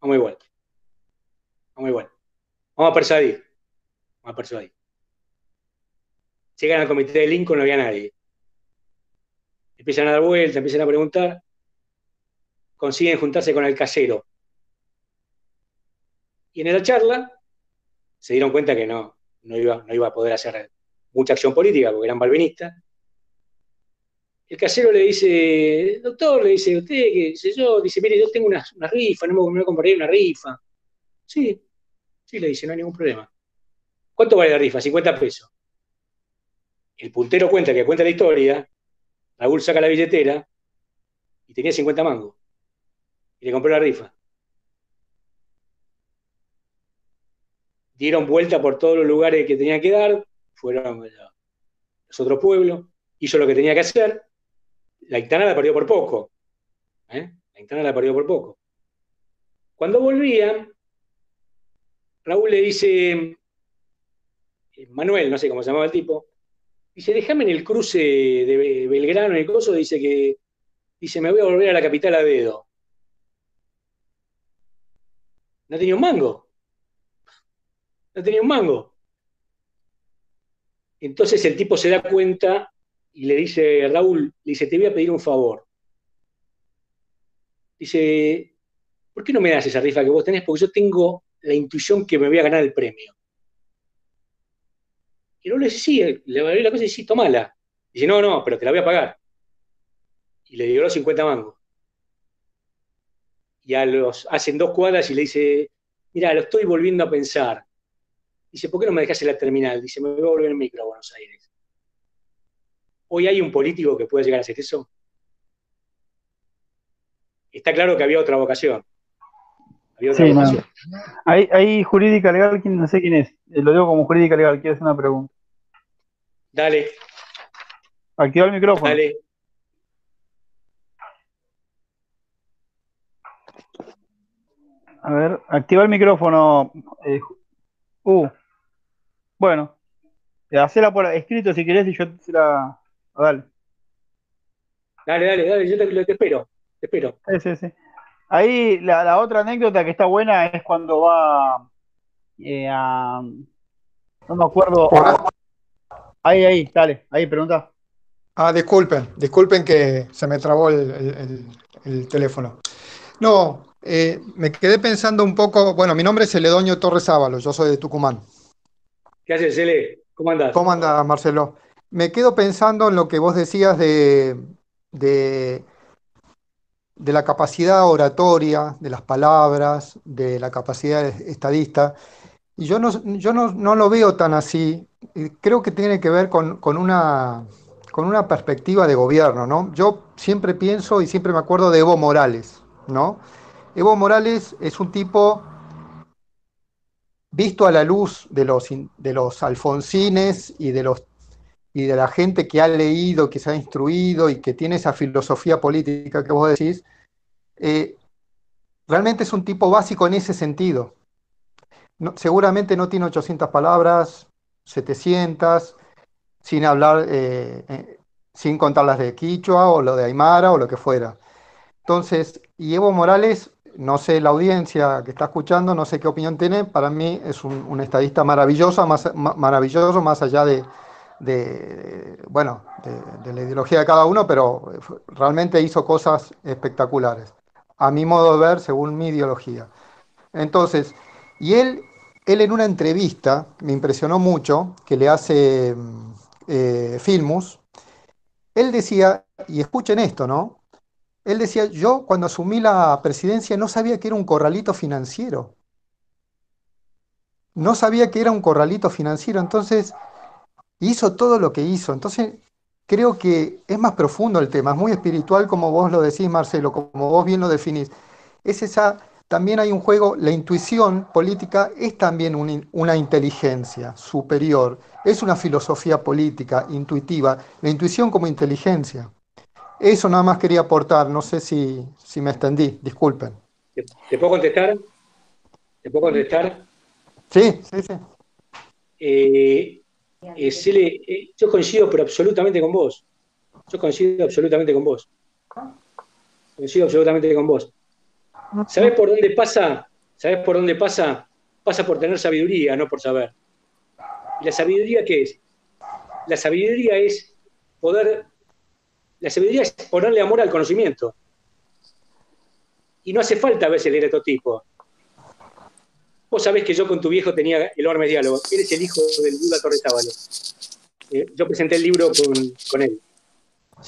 vamos igual, vamos igual. Vamos a persuadir, vamos a persuadir. Llegan al comité de Lincoln, no había nadie. Empiezan a dar vueltas, empiezan a preguntar, consiguen juntarse con el casero. Y en la charla se dieron cuenta que no, no iba, no iba a poder hacer mucha acción política porque eran balvinistas el casero le dice, doctor, le dice, usted, qué sé yo, dice, mire, yo tengo una, rifa, no me voy a comprar una rifa. Sí, sí, le dice, no hay ningún problema. ¿Cuánto vale la rifa? 50 pesos. El puntero cuenta que cuenta la historia, Raúl saca la billetera y tenía 50 mangos. Y le compró la rifa. Dieron vuelta por todos los lugares que tenían que dar, fueron a los otros pueblos, hizo lo que tenía que hacer, la Itana la perdió por poco. ¿eh? La Itana la perdió por poco. Cuando volvían, Raúl le dice, eh, Manuel, no sé cómo se llamaba el tipo, dice, déjame en el cruce de Belgrano, en el coso, dice que, dice, me voy a volver a la capital a dedo. No tenía un mango. No tenía un mango. Entonces el tipo se da cuenta y le dice, Raúl, le dice, te voy a pedir un favor. Dice, ¿por qué no me das esa rifa que vos tenés? Porque yo tengo la intuición que me voy a ganar el premio. Y Raúl le dice, sí, le valió la cosa y dice, sí, tomala. Dice, no, no, pero te la voy a pagar. Y le dio los 50 mangos. Y a los, hacen dos cuadras y le dice, mira, lo estoy volviendo a pensar. Dice, ¿por qué no me dejas en la terminal? Dice, me voy a volver en micro a Buenos Aires. ¿Hoy hay un político que pueda llegar a hacer eso? Está claro que había otra vocación. Había otra vocación. Hay, jurídica legal, no sé quién es. Eh, lo digo como jurídica legal, quiero hacer una pregunta. Dale. Activa el micrófono. Dale. A ver, activa el micrófono. Eh, uh. Bueno, hacela por escrito si querés y yo te la, dale. Dale, dale, dale, yo te, espero, te espero. Sí, sí, sí. Ahí la, otra anécdota que está buena es cuando va eh, a... No me acuerdo. ahí, ahí, dale, ahí, pregunta. Ah, disculpen, disculpen que se me trabó el, teléfono. No, eh, me quedé pensando un poco, bueno, mi nombre es Celedonio Torres Ábalos, yo soy de Tucumán. ¿Qué haces, Cele? ¿Cómo andas? ¿Cómo andas, Marcelo? me quedo pensando en lo que vos decías de, de la capacidad oratoria, de las palabras, de la capacidad estadista. Y yo no, yo no, lo veo tan así. Creo que tiene que ver con, una, con una perspectiva de gobierno, ¿no? Yo siempre pienso y siempre me acuerdo de Evo Morales, ¿no? Evo Morales es un tipo visto a la luz de los, de los alfonsines y de, los, y de la gente que ha leído, que se ha instruido y que tiene esa filosofía política que vos decís, eh, realmente es un tipo básico en ese sentido seguramente no tiene 800 palabras, 700, sin hablar, eh, eh, sin contar las de Quichua o lo de Aymara o lo que fuera. Entonces, y Evo Morales, no sé la audiencia que está escuchando, no sé qué opinión tiene, para mí es un, estadista maravilloso, más, maravilloso, más allá de, bueno, de, la ideología de cada uno, pero realmente hizo cosas espectaculares, a mi modo de ver, según mi ideología. Entonces, y él él en una entrevista, me impresionó mucho, que le hace eh, Filmus, él decía, y escuchen esto, ¿no? Él decía, yo cuando asumí la presidencia no sabía que era un corralito financiero. No sabía que era un corralito financiero, entonces hizo todo lo que hizo. Entonces creo que es más profundo el tema, es muy espiritual como vos lo decís, Marcelo, como vos bien lo definís. Es esa también hay un juego, la intuición política es también una inteligencia superior, es una filosofía política intuitiva, la intuición como inteligencia. Eso nada más quería aportar, no sé si, me extendí, disculpen. ¿Te puedo contestar? ¿Te puedo contestar? Sí, sí, sí. Eh, eh, eh, yo coincido, pero absolutamente con vos. Yo coincido absolutamente con vos. Coincido absolutamente con vos. ¿Sabes por dónde pasa? ¿Sabes por dónde pasa? Pasa por tener sabiduría, no por saber. ¿Y la sabiduría qué es? La sabiduría es poder. La sabiduría es ponerle amor al conocimiento. Y no hace falta a veces leer estos tipos. Vos sabés que yo con tu viejo tenía enorme diálogo. Eres el hijo del Buda Torres eh, yo presenté el libro con, él.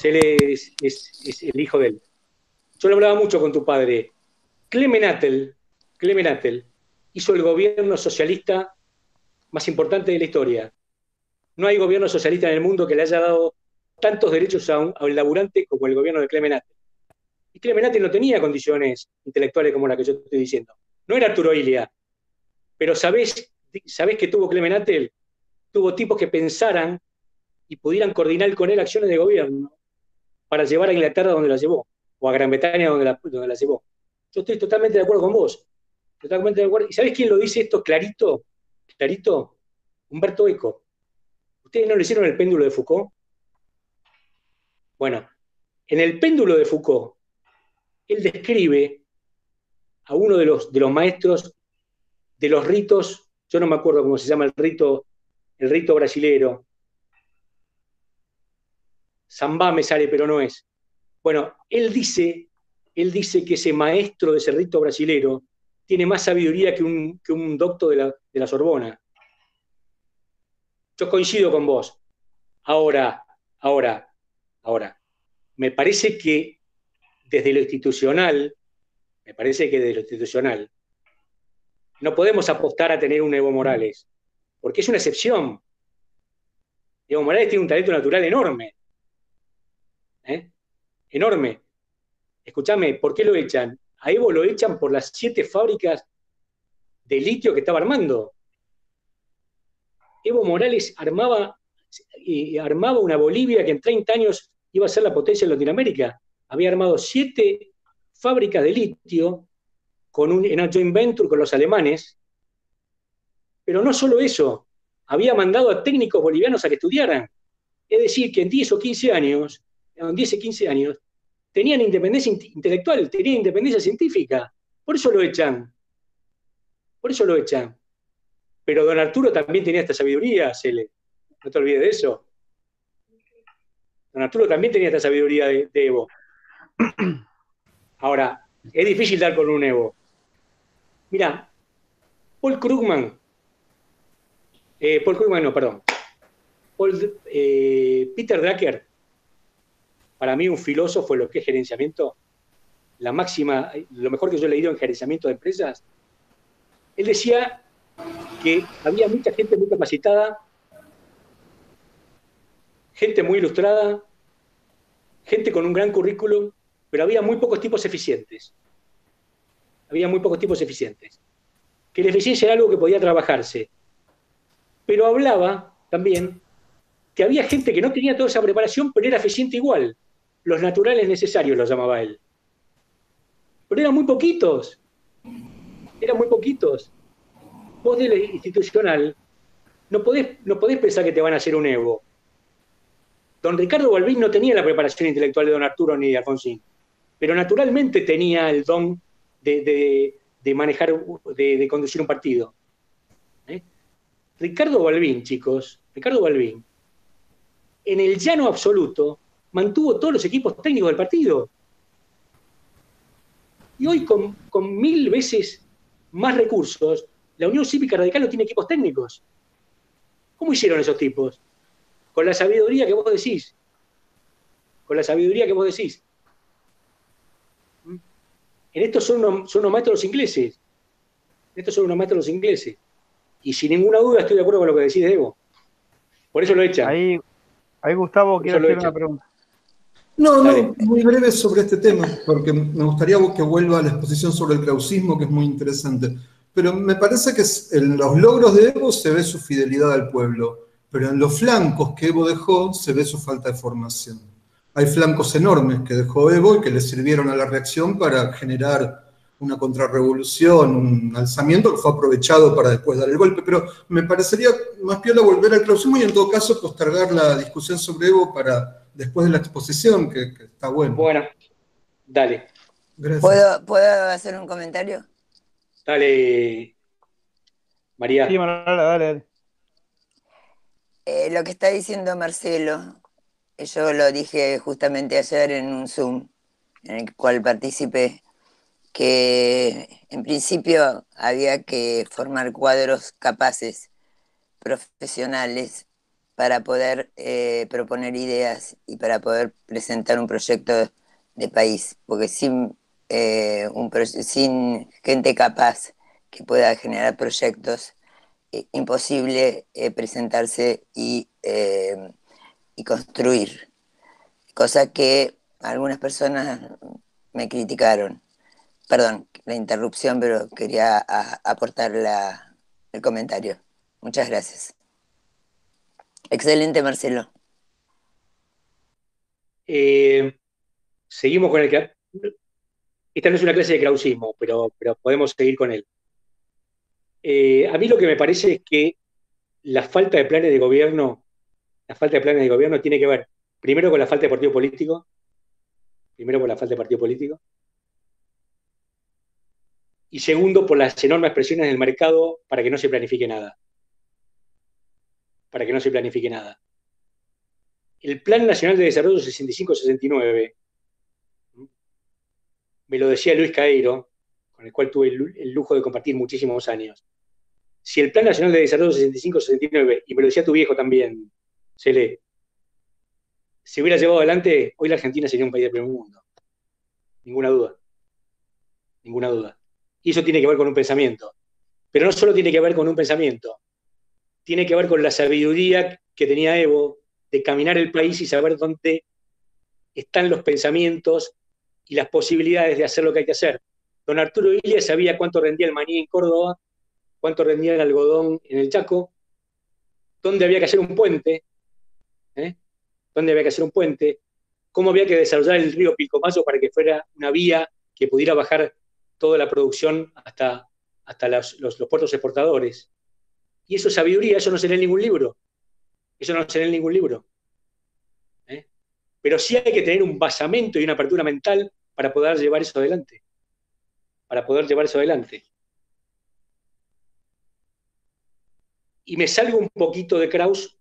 Él es, es el hijo de él. Yo le hablaba mucho con tu padre Clemenatel, Clemenatel hizo el gobierno socialista más importante de la historia. No hay gobierno socialista en el mundo que le haya dado tantos derechos a un, laburante como el gobierno de Clemenatel. Y Clemenatel no tenía condiciones intelectuales como la que yo estoy diciendo. No era Arturo Ilia. Pero ¿sabés, ¿sabés que tuvo Clemenatel? Tuvo tipos que pensaran y pudieran coordinar con él acciones de gobierno para llevar a Inglaterra donde la llevó, o a Gran Bretaña donde la, donde la llevó. Yo estoy totalmente de acuerdo con vos. Totalmente de acuerdo. ¿Y sabés quién lo dice esto clarito? Clarito. Humberto Eco. ¿Ustedes no le hicieron el péndulo de Foucault? Bueno, en el péndulo de Foucault, él describe a uno de los, de los maestros de los ritos, yo no me acuerdo cómo se llama el rito, el rito brasilero. Zambá me sale, pero no es. Bueno, él dice él dice que ese maestro de ese rito brasilero tiene más sabiduría que un, que un docto de la, de la Sorbona. Yo coincido con vos. Ahora, ahora, ahora, me parece que desde lo institucional, me parece que desde lo institucional, no podemos apostar a tener un Evo Morales, porque es una excepción. Evo Morales tiene un talento natural enorme. ¿eh? Enorme. Escúchame, ¿por qué lo echan? A Evo lo echan por las siete fábricas de litio que estaba armando. Evo Morales armaba, armaba una Bolivia que en 30 años iba a ser la potencia de Latinoamérica. Había armado siete fábricas de litio con un, en una joint venture con los alemanes. Pero no solo eso, había mandado a técnicos bolivianos a que estudiaran. Es decir, que en 10 o 15 años, en 10 o 15 años, tenían independencia intelectual, tenían independencia científica. Por eso lo echan. Por eso lo echan. Pero don Arturo también tenía esta sabiduría, Cele. No te olvides de eso. Don Arturo también tenía esta sabiduría de, Evo. Ahora, es difícil dar con un Evo. Mira, Paul Krugman, eh, Paul Krugman no, perdón, eh, Peter Drucker. Para mí un filósofo lo que es gerenciamiento la máxima, lo mejor que yo he leído en gerenciamiento de empresas, él decía que había mucha gente muy capacitada, gente muy ilustrada, gente con un gran currículum, pero había muy pocos tipos eficientes. Había muy pocos tipos eficientes. Que la eficiencia era algo que podía trabajarse. Pero hablaba también que había gente que no tenía toda esa preparación, pero era eficiente igual. Los naturales necesarios los llamaba él. Pero eran muy poquitos. Eran muy poquitos. Vos de la institucional no podés, no podés pensar que te van a hacer un Evo. Don Ricardo Balbín no tenía la preparación intelectual de don Arturo ni de Alfonsín, pero naturalmente tenía el don de, manejar, de, conducir un partido. ¿Eh? Ricardo Balbín, chicos, Ricardo Balbín, en el llano absoluto, mantuvo todos los equipos técnicos del partido. Y hoy con, con mil veces más recursos, la Unión Cívica Radical no tiene equipos técnicos. ¿Cómo hicieron esos tipos? Con la sabiduría que vos decís. Con la sabiduría que vos decís. En estos son unos, son maestros ingleses. Estos son unos maestros ingleses. Y sin ninguna duda estoy de acuerdo con lo que decís, Evo. Por eso lo echan. Ahí, ahí Gustavo, quiero hacer una pregunta. No, no, muy breve sobre este tema, porque me gustaría que vuelva a la exposición sobre el krausismo, que es muy interesante. Pero me parece que en los logros de Evo se ve su fidelidad al pueblo, pero en los flancos que Evo dejó se ve su falta de formación. Hay flancos enormes que dejó Evo y que le sirvieron a la reacción para generar una contrarrevolución, un alzamiento que fue aprovechado para después dar el golpe. Pero me parecería más piola volver al krausismo y en todo caso postergar la discusión sobre Evo para después de la exposición, que, está bueno. Bueno, dale. ¿Puedo, ¿Puedo hacer un comentario? Dale, María. Sí, dale, dale. Eh, lo que está diciendo Marcelo, yo lo dije justamente ayer en un Zoom en el cual participé, que en principio había que formar cuadros capaces, profesionales, para poder eh, proponer ideas y para poder presentar un proyecto de país, porque sin eh, un, sin gente capaz que pueda generar proyectos, eh, imposible eh, presentarse y, y, construir. Cosa que algunas personas me criticaron. Perdón la interrupción, pero quería aportar la, el comentario. Muchas gracias. Excelente, Marcelo. seguimos con el esta no es una clase de krausismo, pero, pero podemos seguir con él. Eh, a mí lo que me parece es que la falta de planes de gobierno, la falta de planes de gobierno tiene que ver primero con la falta de partido político, primero por la falta de partido político, y segundo por las enormes presiones del mercado para que no se planifique nada. Para que no se planifique nada. El Plan Nacional de Desarrollo 65-69 me lo decía Luis Caeiro, con el cual tuve el lujo de compartir muchísimos años. Si el Plan Nacional de Desarrollo 65-69, y me lo decía tu viejo también, Se hubiera llevado adelante, hoy la Argentina sería un país de primer mundo. Ninguna duda. Ninguna duda. Y eso tiene que ver con un pensamiento. Pero no solo tiene que ver con un pensamiento, tiene que ver con la sabiduría que tenía Evo de caminar el país y saber dónde están los pensamientos y las posibilidades de hacer lo que hay que hacer. Don Arturo Illia sabía cuánto rendía el maní en Córdoba, cuánto rendía el algodón en el Chaco, dónde había que hacer un puente, ¿eh? dónde había que hacer un puente, cómo había que desarrollar el río Pilcomayo para que fuera una vía que pudiera bajar toda la producción hasta, hasta los, puertos exportadores. Y eso es sabiduría, eso no se lee en ningún libro. Eso no se en ningún libro pero sí hay que tener un basamento y una apertura mental para poder llevar eso adelante. Para poder llevar eso adelante. Y me salgo un poquito de Krauss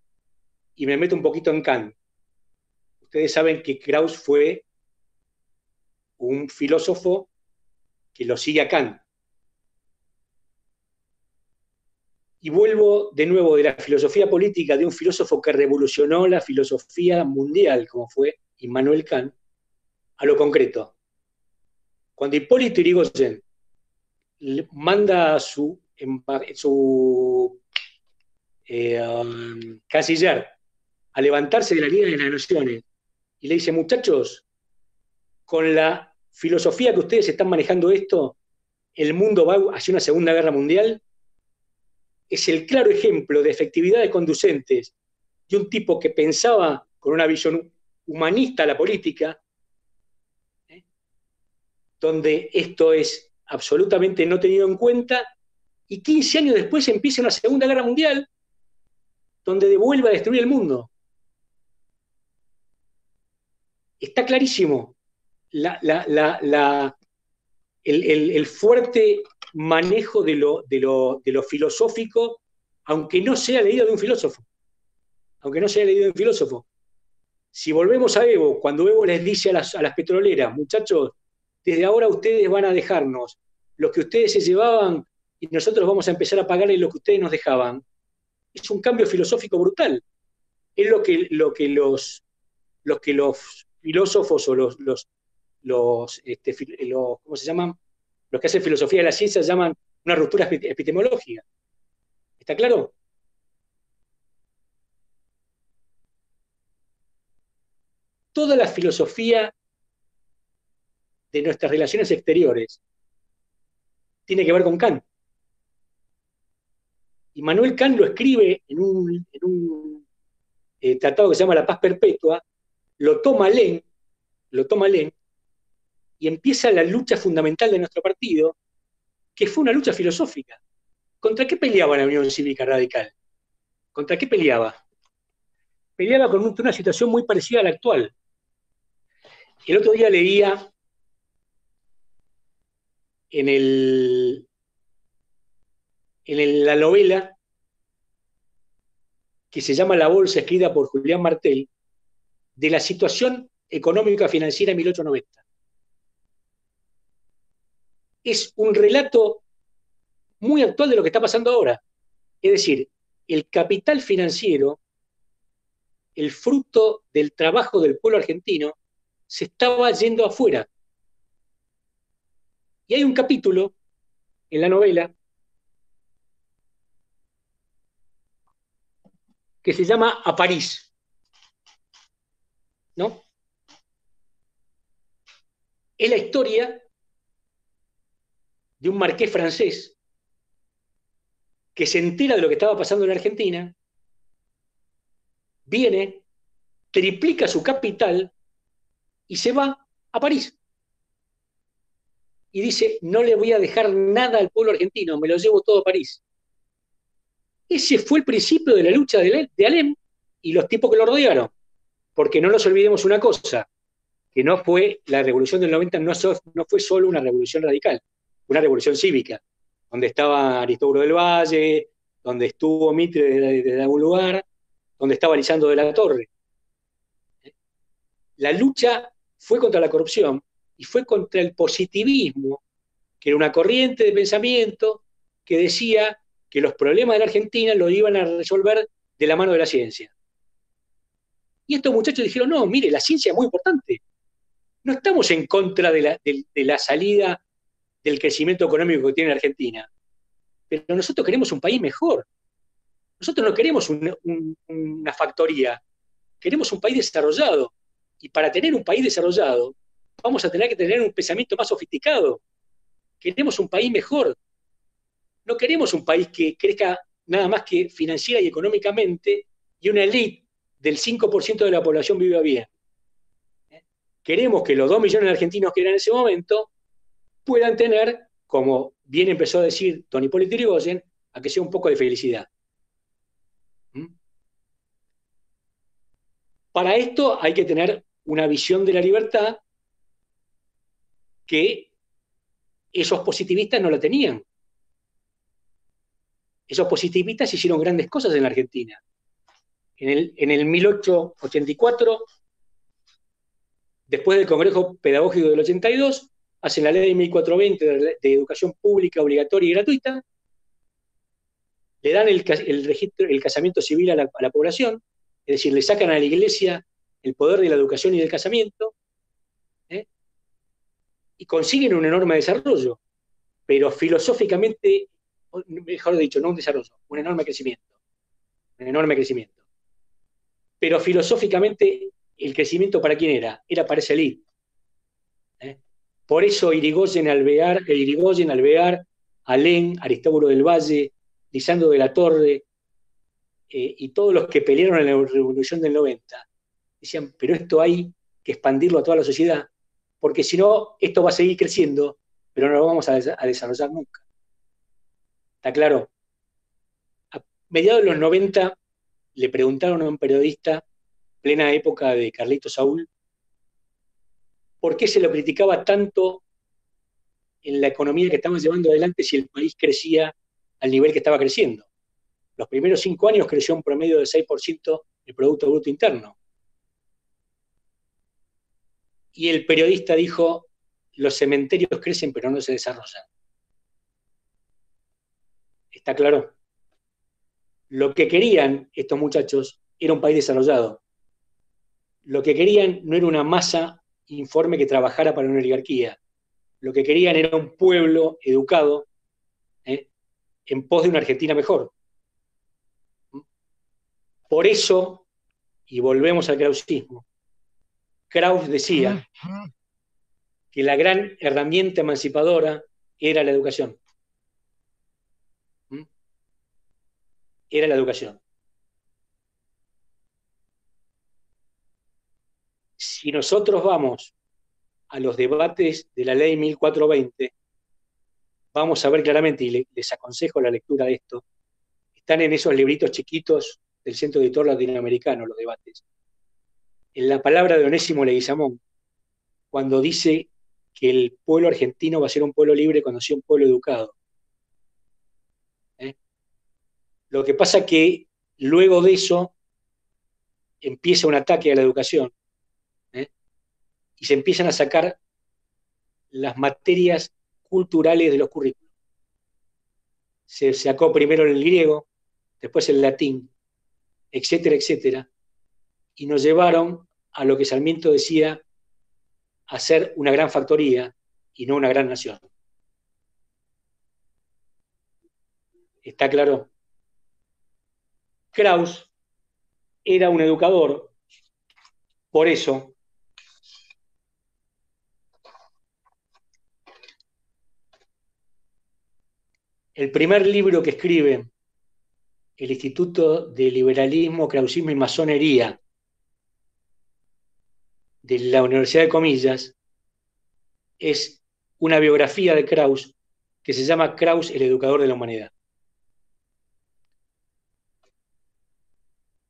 y me meto un poquito en Kant. Ustedes saben que Krauss fue un filósofo que lo sigue a Kant. Y vuelvo de nuevo de la filosofía política de un filósofo que revolucionó la filosofía mundial, como fue Immanuel Kant, a lo concreto. Cuando Hipólito Yrigoyen manda a su, su eh, um, canciller levantarse de la Liga de las Naciones y le dice, muchachos, con la filosofía que ustedes están manejando esto, el mundo va hacia una Segunda Guerra Mundial, es el claro ejemplo de efectividad de conducentes de un tipo que pensaba con una visión humanista la política, ¿eh? donde esto es absolutamente no tenido en cuenta, y 15 años después empieza una Segunda Guerra Mundial, donde devuelve a destruir el mundo. Está clarísimo el, fuerte manejo de lo, lo filosófico, aunque no sea leído de un filósofo. Aunque no sea leído de un filósofo. Si volvemos a Evo, cuando Evo les dice a las, petroleras, muchachos, desde ahora ustedes van a dejarnos lo que ustedes se llevaban y nosotros vamos a empezar a pagarles lo que ustedes nos dejaban, es un cambio filosófico brutal. Es lo que, lo los, que los filósofos o los, los, los, este, ¿cómo se llaman? Los que hacen filosofía de la ciencia llaman una ruptura epistemológica. ¿Está claro? toda la filosofía de nuestras relaciones exteriores tiene que ver con Kant. Y Manuel Kant lo escribe en un, eh, tratado que se llama La Paz Perpetua, lo toma Len, lo toma Len, y empieza la lucha fundamental de nuestro partido, que fue una lucha filosófica. ¿Contra qué peleaba la Unión Cívica Radical? ¿Contra qué peleaba? Peleaba con una situación muy parecida a la actual. El otro día leía en, el, en la novela que se llama La Bolsa, escrita por Julián Martel, de la situación económica financiera en 1890. Es un relato muy actual de lo que está pasando ahora. Es decir, el capital financiero, el fruto del trabajo del pueblo argentino, se estaba yendo afuera. Y hay un capítulo en la novela que se llama A París. Es la historia de un marqués francés que se entera de lo que estaba pasando en Argentina, viene, triplica su capital y se va a París. Y dice, no le voy a dejar nada al pueblo argentino, me lo llevo todo a París. Ese fue el principio de la lucha de, Alem y los tipos que lo rodearon. Porque no nos olvidemos una cosa, que no fue la revolución del 90, no, fue solo una revolución radical, una revolución cívica, donde estaba Aristóbulo del Valle, donde estuvo Mitre desde, algún lugar, donde estaba Lisandro de la Torre. La lucha fue contra la corrupción y fue contra el positivismo, que era una corriente de pensamiento que decía que los problemas de la Argentina los iban a resolver de la mano de la ciencia. Y estos muchachos dijeron, no, mire, la ciencia es muy importante. No estamos en contra de la, salida del crecimiento económico que tiene la Argentina, pero nosotros queremos un país mejor. Nosotros no queremos una factoría, queremos un país desarrollado. Y para tener un país desarrollado, vamos a tener que tener un pensamiento más sofisticado. Queremos un país mejor. No queremos un país que crezca nada más que financiera y económicamente y una elite del 5% de la población viva bien. Queremos que los 2 millones de argentinos que eran en ese momento puedan tener, como bien empezó a decir Tony Hipólito Yrigoyen, a que sea un poco de felicidad. ¿Mm? Para esto hay que tener una visión de la libertad que esos positivistas no la tenían. Esos positivistas hicieron grandes cosas en la Argentina. En el, en el 1884, después del Congreso Pedagógico del 82, hacen la ley de 1420 de, educación pública obligatoria y gratuita, le dan el, registro, el casamiento civil a la, a la población, es decir, le sacan a la iglesia el poder de la educación y del casamiento, ¿eh? y consiguen un enorme desarrollo, pero filosóficamente, mejor dicho, no un desarrollo, un enorme crecimiento, un enorme crecimiento. Pero filosóficamente, el crecimiento para quién era? Era para esa elite. ¿eh? Por eso Irigoyen, Alvear, Irigoyen, Alvear, Alén, Aristóbulo del Valle, Lisandro de la Torre, eh, y todos los que pelearon en la Revolución del 90, decían, pero esto hay que expandirlo a toda la sociedad, porque si no, esto va a seguir creciendo, pero no lo vamos a, desarrollar nunca. ¿Está claro? A mediados de los 90 le preguntaron a un periodista, plena época de Carlito Saúl, por qué se lo criticaba tanto en la economía que estamos llevando adelante si el país crecía al nivel que estaba creciendo. Los primeros cinco años creció un promedio del 6% el Producto Bruto Interno. Y el periodista dijo, los cementerios crecen pero no se desarrollan. ¿Está claro? Lo que querían estos muchachos era un país desarrollado. Lo que querían no era una masa informe que trabajara para una oligarquía. Lo que querían era un pueblo educado ¿eh? en pos de una Argentina mejor. Por eso, y volvemos al krausismo, Kraus decía que la gran herramienta emancipadora era la educación. Era la educación. Si nosotros vamos a los debates de la ley 1420, vamos a ver claramente, y les aconsejo la lectura de esto, están en esos libritos chiquitos del Centro Editor Latinoamericano los debates en la palabra de Onésimo Leguizamón, cuando dice que el pueblo argentino va a ser un pueblo libre cuando sea un pueblo educado. ¿Eh? Lo que pasa que luego de eso empieza un ataque a la educación ¿eh? y se empiezan a sacar las materias culturales de los currículos. Se sacó primero el griego, después el latín, etcétera, etcétera, y nos llevaron a lo que Sarmiento decía, a ser una gran factoría y no una gran nación. ¿Está claro? Kraus era un educador, por eso el primer libro que escribe el Instituto de Liberalismo, Krausismo y Masonería de la Universidad de Comillas es una biografía de Kraus que se llama Kraus, el educador de la humanidad.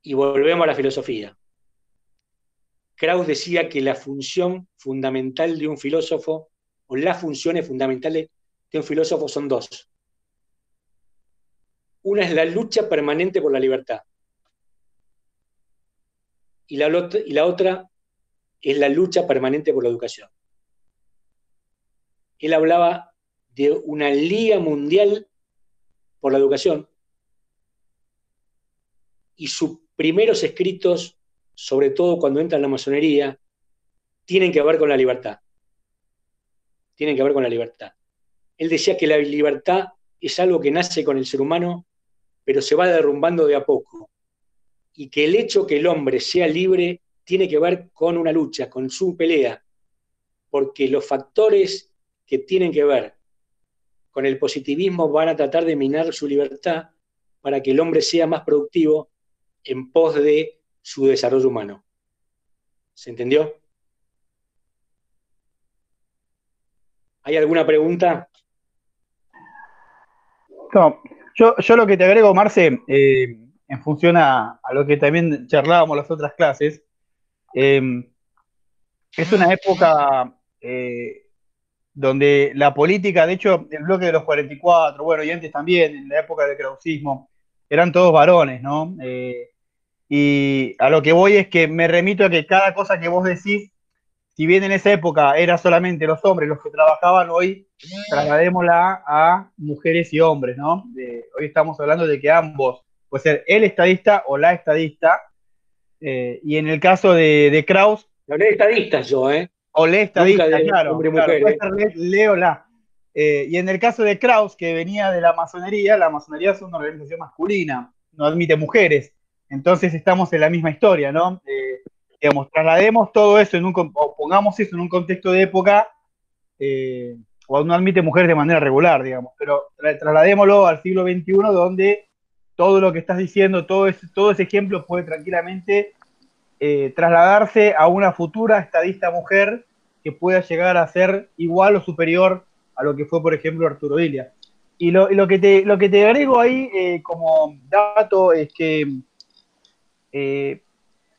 Y volvemos a la filosofía. Kraus decía que la función fundamental de un filósofo, o las funciones fundamentales de un filósofo son dos. Una es la lucha permanente por la libertad. Y la, y la otra es la lucha permanente por la educación. Él hablaba de una liga mundial por la educación y sus primeros escritos, sobre todo cuando entra en la masonería, tienen que ver con la libertad. Tienen que ver con la libertad. Él decía que la libertad es algo que nace con el ser humano, pero se va derrumbando de a poco. Y que el hecho que el hombre sea libre tiene que ver con una lucha, con su pelea, porque los factores que tienen que ver con el positivismo van a tratar de minar su libertad para que el hombre sea más productivo en pos de su desarrollo humano. ¿Se entendió? ¿Hay alguna pregunta? No, yo, yo lo que te agrego, Marce, eh, en función a, lo que también charlábamos las otras clases, Em, es una época eh, donde la política, de hecho, el bloque de los 44, bueno, y antes también, en la época del krausismo, eran todos varones, ¿no? Eh, y a lo que voy es que me remito a que cada cosa que vos decís, si bien en esa época era solamente los hombres los que trabajaban, hoy trasladémosla a mujeres y hombres, ¿no? hoy estamos hablando de que ambos, puede ser el estadista o la estadista, eh, y en el caso de, de Kraus. Hablé de estadistas yo, ¿eh? O le estadista, claro. Leo la. Eh, y en el caso de Kraus, que venía de la masonería, la masonería es una organización masculina, no admite mujeres. Entonces estamos en la misma historia, ¿no? Eh, digamos, traslademos todo eso en un, o pongamos eso en un contexto de época, eh, o no admite mujeres de manera regular, digamos, pero trasladémoslo al siglo XXI, donde todo lo que estás diciendo, todo ese, todo ese ejemplo puede tranquilamente trasladarse a una futura estadista mujer que pueda llegar a ser igual o superior a lo que fue, por ejemplo, Arturo Ilia. Y lo, que, te, lo que te agrego ahí eh, como dato es que eh,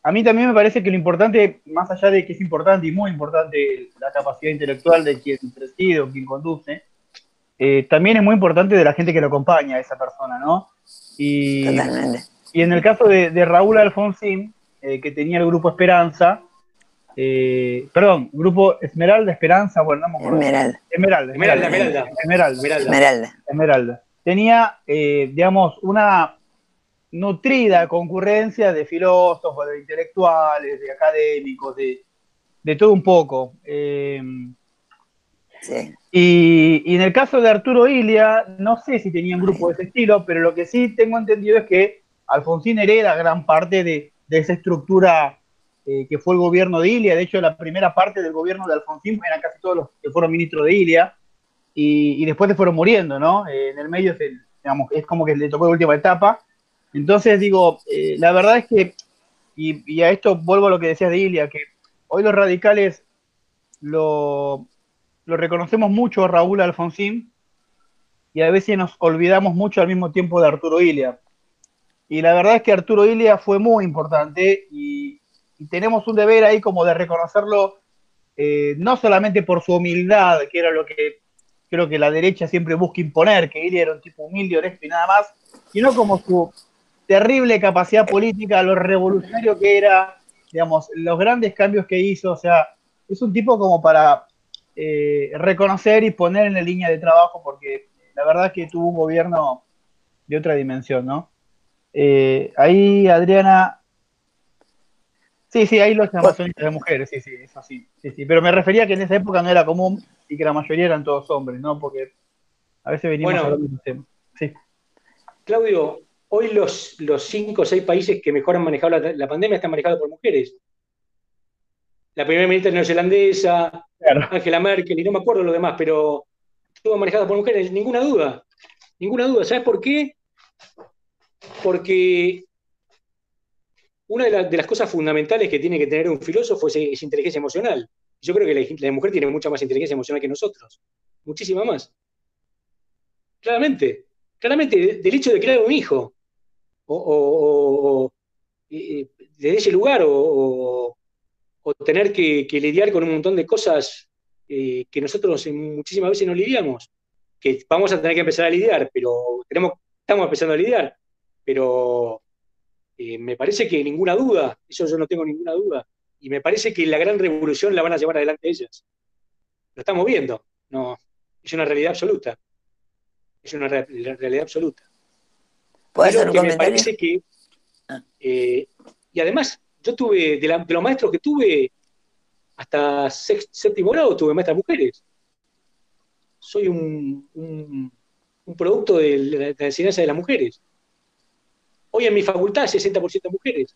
a mí también me parece que lo importante, más allá de que es importante y muy importante la capacidad intelectual de quien preside o quien conduce, eh, también es muy importante de la gente que lo acompaña a esa persona, ¿no? Y, y en el caso de, de Raúl Alfonsín, que tenía el grupo Esperanza, eh, perdón, grupo Esmeralda, Esperanza, bueno, no me acuerdo. Esmeralda. Esmeralda. Esmeralda, Esmeralda. Esmeralda. Esmeralda. Esmeralda. Tenía, eh, digamos, una nutrida concurrencia de filósofos, de intelectuales, de académicos, de, de todo un poco. Eh, sí. y, y, en el caso de Arturo Ilia, no sé si tenía un grupo de ese estilo, pero lo que sí tengo entendido es que Alfonsín hereda gran parte de, de esa estructura eh, que fue el gobierno de Ilia. De hecho, la primera parte del gobierno de Alfonsín eran casi todos los que fueron ministros de Ilia. Y, después se fueron muriendo, ¿no? Eh, en el medio, digamos, es como que le tocó la última etapa. Entonces, digo, eh, la verdad es que, y, a esto vuelvo a lo que decías de Ilia, que hoy los radicales lo, lo reconocemos mucho a Raúl Alfonsín y a veces nos olvidamos mucho al mismo tiempo de Arturo Ilia. Y la verdad es que Arturo Ilia fue muy importante y, y tenemos un deber ahí como de reconocerlo, eh, no solamente por su humildad, que era lo que creo que la derecha siempre busca imponer, que él era un tipo humilde, honesto y nada más, sino como su terrible capacidad política, lo revolucionario que era, digamos, los grandes cambios que hizo, o sea, es un tipo como para eh, reconocer y poner en la línea de trabajo, porque la verdad es que tuvo un gobierno de otra dimensión, ¿no? Eh, ahí, Adriana, Sí, sí, ahí los amazonistas de mujeres, sí, sí, eso sí, sí, sí. Pero me refería que en esa época no era común y que la mayoría eran todos hombres, ¿no? Porque a veces venimos bueno, hablando de tema. Sí. Claudio, hoy los, los cinco o seis países que mejor han manejado la, pandemia están manejados por mujeres. La primera ministra neozelandesa, Angela Merkel, y no me acuerdo lo demás, pero estuvo manejada por mujeres, ninguna duda. Ninguna duda. ¿Sabes por qué? Porque una de, las cosas fundamentales que tiene que tener un filósofo es, inteligencia emocional. Yo creo que la, mujer tiene mucha más inteligencia emocional que nosotros, muchísima más. Claramente, claramente, del hecho de crear un hijo, o, desde ese lugar, o, tener que, lidiar con un montón de cosas eh, que nosotros muchísimas veces no lidiamos, que vamos a tener que empezar a lidiar, pero tenemos, estamos empezando a lidiar, pero eh, me parece que ninguna duda, eso yo no tengo ninguna duda, y me parece que la gran revolución la van a llevar adelante ellas. Lo estamos viendo, no, es una realidad absoluta. Es una realidad absoluta. Que me parece que, ah. eh, y además, yo tuve, de, los maestros que tuve, hasta séptimo grado tuve maestras mujeres. Soy un, un, producto de la, de la enseñanza de las mujeres. Hoy en mi facultad 60% mujeres.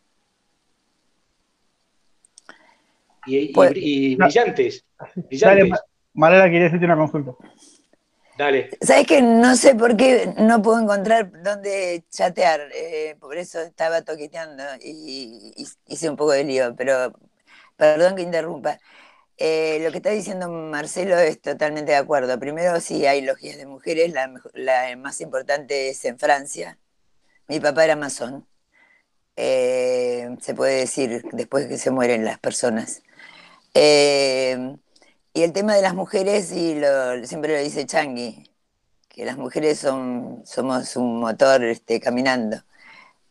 Y, pues, brillantes. brillantes. Dale, quería hacerte una consulta. Dale. ¿Sabes que no sé por qué no puedo encontrar dónde chatear? Eh, por eso estaba toqueteando y, hice un poco de lío, pero perdón que interrumpa. Eh, lo que está diciendo Marcelo es totalmente de acuerdo. Primero, sí hay logias de mujeres, la, la más importante es en Francia, mi papá era masón. Eh, se puede decir después que se mueren las personas. Eh, y el tema de las mujeres, y siempre lo dice Changi, que las mujeres son, somos un motor este, caminando.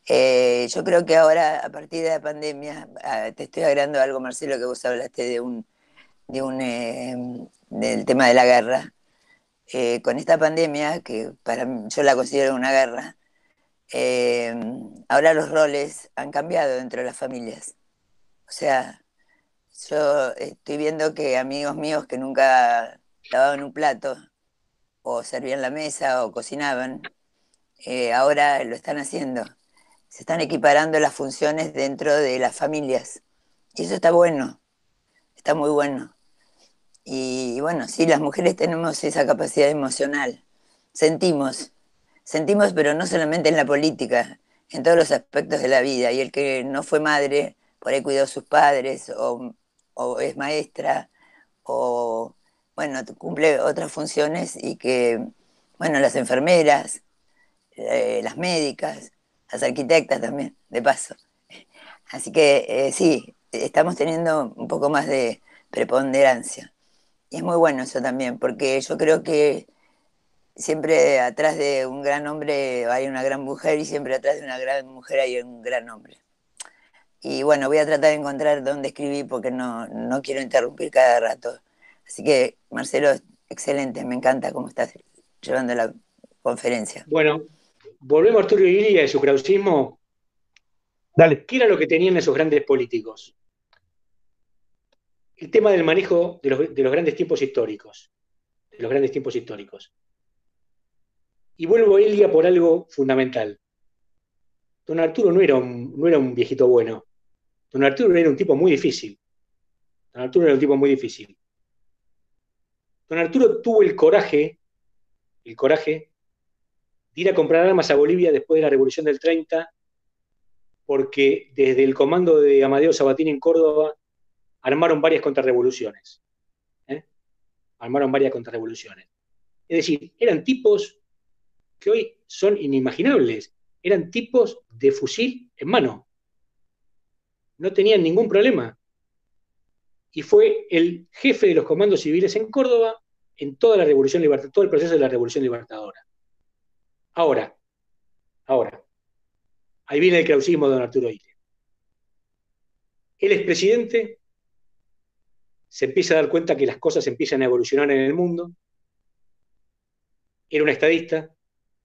Eh, yo creo que ahora, a partir de la pandemia, ah, te estoy agregando algo, Marcelo, que vos hablaste de un, de un del tema de la guerra. con esta pandemia, que para yo la considero una guerra, eh, ahora los roles han cambiado dentro de las familias. O sea, Yo estoy viendo que amigos míos que nunca lavaban un plato, o servían la mesa, o cocinaban, eh, ahora lo están haciendo. Se están equiparando las funciones dentro de las familias. Y eso está bueno, está muy bueno. Y bueno, sí, las mujeres tenemos esa capacidad emocional. Sentimos, sentimos, pero no solamente en la política, en todos los aspectos de la vida. Y el que no fue madre, por ahí cuidó a sus padres, o, es maestra, o bueno, cumple otras funciones y que, bueno, las enfermeras, eh, las médicas, las arquitectas también, de paso. Así que eh, sí, estamos teniendo un poco más de preponderancia. Y es muy bueno eso también, porque yo creo que siempre atrás de un gran hombre hay una gran mujer y siempre atrás de una gran mujer hay un gran hombre. Y bueno, voy a tratar de encontrar dónde escribir porque no, no quiero interrumpir cada rato. Así que, Marcelo, excelente, me encanta cómo estás llevando la conferencia. Bueno, volvemos a Arturo Ilia y su krausismo. Dale. ¿Qué era lo que tenían esos grandes políticos? El tema del manejo de los, de los grandes tiempos históricos. De los grandes tiempos históricos. Y vuelvo a Elia por algo fundamental. Don Arturo no era, un, viejito bueno. Don Arturo era un tipo muy difícil. Don Arturo era un tipo muy difícil. Don Arturo tuvo el coraje, el coraje, de ir a comprar armas a Bolivia después de la Revolución del 30, porque desde el comando de Amadeo Sabatini en Córdoba armaron varias contrarrevoluciones. ¿eh? Armaron varias contrarrevoluciones. Es decir, eran tipos que hoy son inimaginables. Eran tipos de fusil en mano. No tenían ningún problema. Y fue el jefe de los comandos civiles en Córdoba en toda la revolución libertadora, todo el proceso de la revolución libertadora. Ahora, ahora, ahí viene el krausismo de don Arturo Ile. El expresidente se empieza a dar cuenta que las cosas empiezan a evolucionar en el mundo. Era un estadista,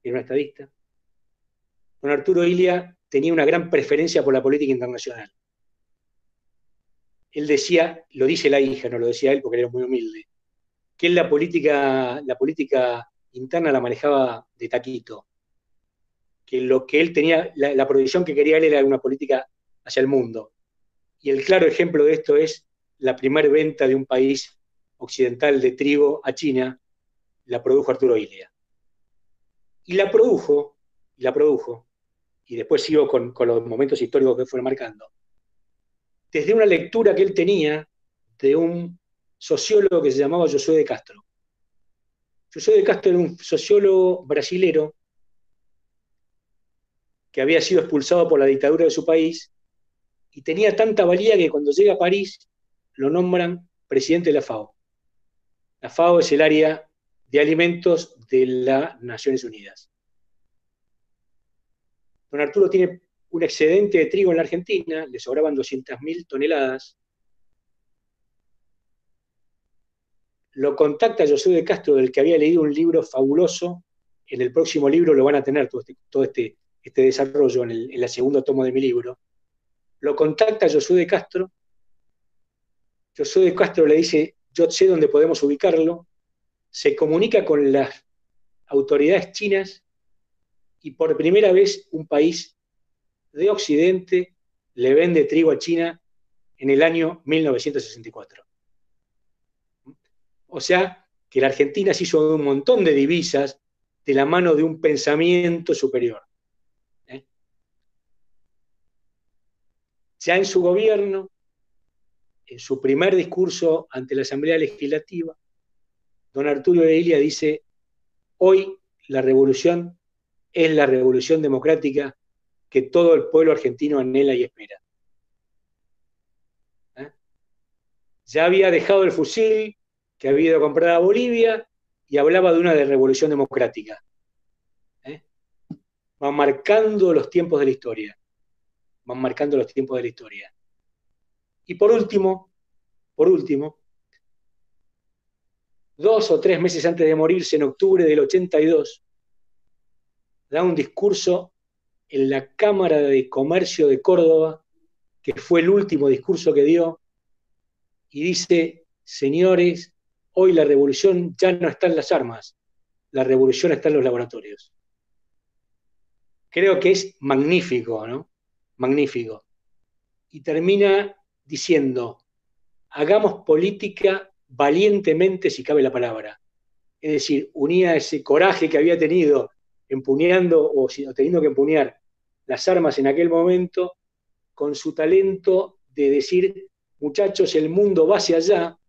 era un estadista. Don Arturo Ilia tenía una gran preferencia por la política internacional. Él decía, lo dice la hija, no lo decía él porque era muy humilde, que la política, la política interna la manejaba de taquito, que lo que él tenía, la, la que quería él era una política hacia el mundo. Y el claro ejemplo de esto es la primera venta de un país occidental de trigo a China, la produjo Arturo Ilia. Y la produjo, y la produjo, y después sigo con, los momentos históricos que fueron marcando, desde una lectura que él tenía de un sociólogo que se llamaba Josué de Castro. Josué de Castro era un sociólogo brasilero que había sido expulsado por la dictadura de su país y tenía tanta valía que cuando llega a París lo nombran presidente de la FAO. La FAO es el área de alimentos de las Naciones Unidas. Don Arturo tiene un excedente de trigo en la Argentina, le sobraban 200.000 toneladas. Lo contacta José de Castro, del que había leído un libro fabuloso. En el próximo libro lo van a tener todo este, este, este desarrollo en el, en segundo tomo de mi libro. Lo contacta Josué de Castro. Josué de Castro le dice, yo sé dónde podemos ubicarlo se comunica con las autoridades chinas y por primera vez un país de Occidente le vende trigo a China en el año 1964. O sea, que la Argentina se hizo un montón de divisas de la mano de un pensamiento superior. ¿eh? Ya en su gobierno, en su primer discurso ante la Asamblea Legislativa, don Arturo Ilia dice, hoy la revolución es la revolución democrática que todo el pueblo argentino anhela y espera. ¿Eh? Ya había dejado el fusil que había ido a comprar a Bolivia y hablaba de una revolución democrática. ¿Eh? Van marcando los tiempos de la historia. Van marcando los tiempos de la historia. Y por último, por último, dos o tres meses antes de morirse, en octubre del 82, da un discurso en la Cámara de Comercio de Córdoba, que fue el último discurso que dio, y dice, señores, hoy la revolución ya no está en las armas, la revolución está en los laboratorios. Creo que es magnífico, ¿no? Magnífico. Y termina diciendo, hagamos política valientemente si cabe la palabra. Es decir, unía ese coraje que había tenido empuñando o, teniendo que empuñar las armas en aquel momento con su talento de decir, muchachos, el mundo va hacia allá,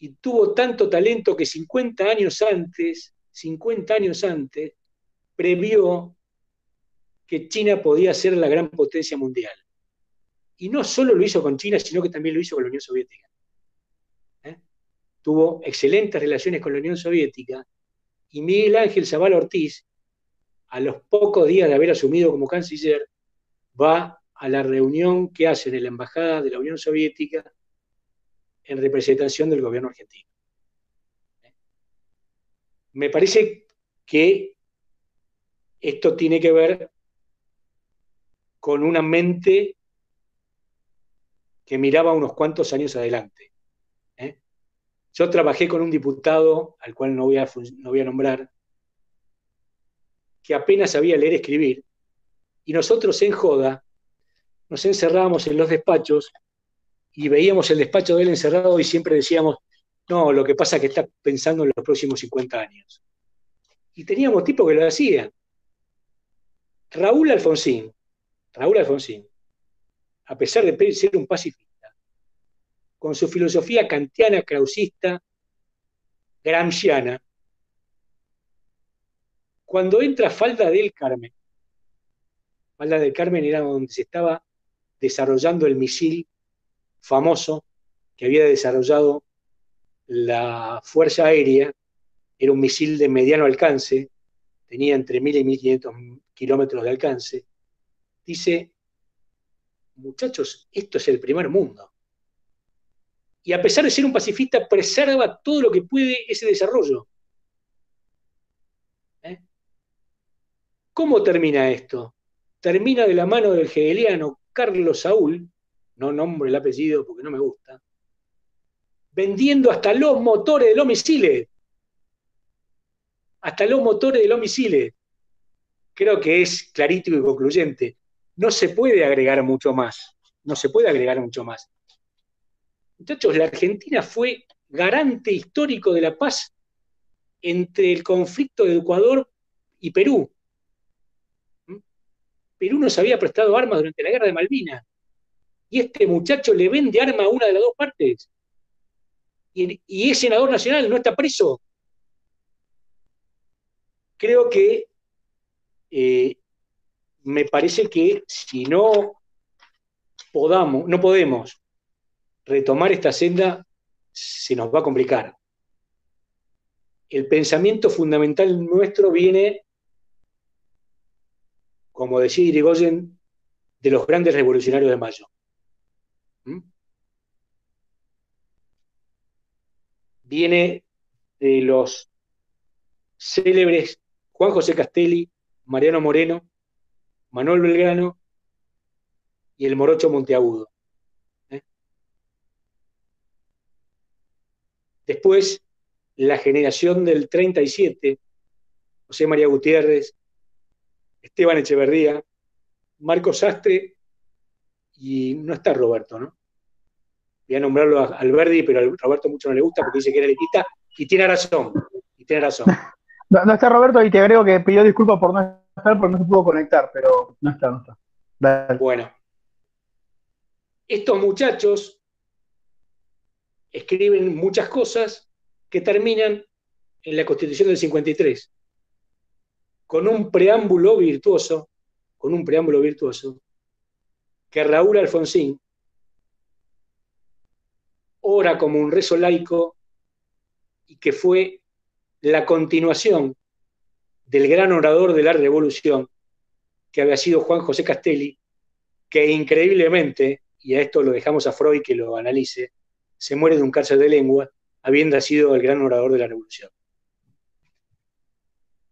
y tuvo tanto talento que 50 años antes, 50 años antes, previó que China podía ser la gran potencia mundial. Y no solo lo hizo con China, sino que también lo hizo con la Unión Soviética. Tuvo excelentes relaciones con la Unión Soviética y Miguel Ángel Zavala Ortiz, a los pocos días de haber asumido como canciller, va a la reunión que hacen en la Embajada de la Unión Soviética en representación del gobierno argentino. Me parece que esto tiene que ver con una mente que miraba unos cuantos años adelante. Yo trabajé con un diputado, al cual no voy, a, no voy a nombrar, que apenas sabía leer y escribir, y nosotros en Joda nos encerrábamos en los despachos y veíamos el despacho de él encerrado y siempre decíamos, no, lo que pasa es que está pensando en los próximos 50 años. Y teníamos tipos que lo hacían. Raúl Alfonsín, Raúl Alfonsín, a pesar de ser un pacifista, con su filosofía kantiana, krausista, gramsciana, cuando entra Falda del Carmen, Falda del Carmen era donde se estaba desarrollando el misil famoso que había desarrollado la Fuerza Aérea, era un misil de mediano alcance, tenía entre 1.000 y 1.500 kilómetros de alcance, dice, muchachos, esto es el primer mundo. Y a pesar de ser un pacifista, preserva todo lo que puede ese desarrollo. ¿Eh? ¿Cómo termina esto? Termina de la mano del hegeliano Carlos Saúl, no nombro el apellido porque no me gusta, vendiendo hasta los motores de los misiles. Hasta los motores de los misiles. Creo que es clarito y concluyente. No se puede agregar mucho más. No se puede agregar mucho más. Muchachos, la Argentina fue garante histórico de la paz entre el conflicto de Ecuador y Perú. ¿Mm? Perú nos había prestado armas durante la guerra de Malvinas y este muchacho le vende arma a una de las dos partes. Y, es senador nacional, no está preso. Creo que eh, me parece que si no podamos, no podemos retomar esta senda, se nos va a complicar. El pensamiento fundamental nuestro viene, como decía Irigoyen, de los grandes revolucionarios de Mayo. ¿Mm? Viene de los célebres Juan José Castelli, Mariano Moreno, Manuel Belgrano y el Morocho Monteagudo. Después, la generación del 37, José María Gutiérrez, Esteban Echeverría, Marcos Sastre y no está Roberto, ¿no? voy a nombrarlo a Alberdi, pero a Roberto mucho no le gusta porque dice que era elitista y tiene razón, y tiene razón. No, está Roberto y te agrego que pidió disculpas por no estar porque no se pudo conectar, pero no está, no está. Bueno, estos muchachos escriben muchas cosas que terminan en la Constitución del 53, con un preámbulo virtuoso, con un preámbulo virtuoso, que Raúl Alfonsín, ora como un rezo laico y que fue la continuación del gran orador de la revolución, que había sido Juan José Castelli, que increíblemente, y a esto lo dejamos a Freud que lo analice, se muere de un cárcel de lengua, habiendo sido el gran orador de la revolución.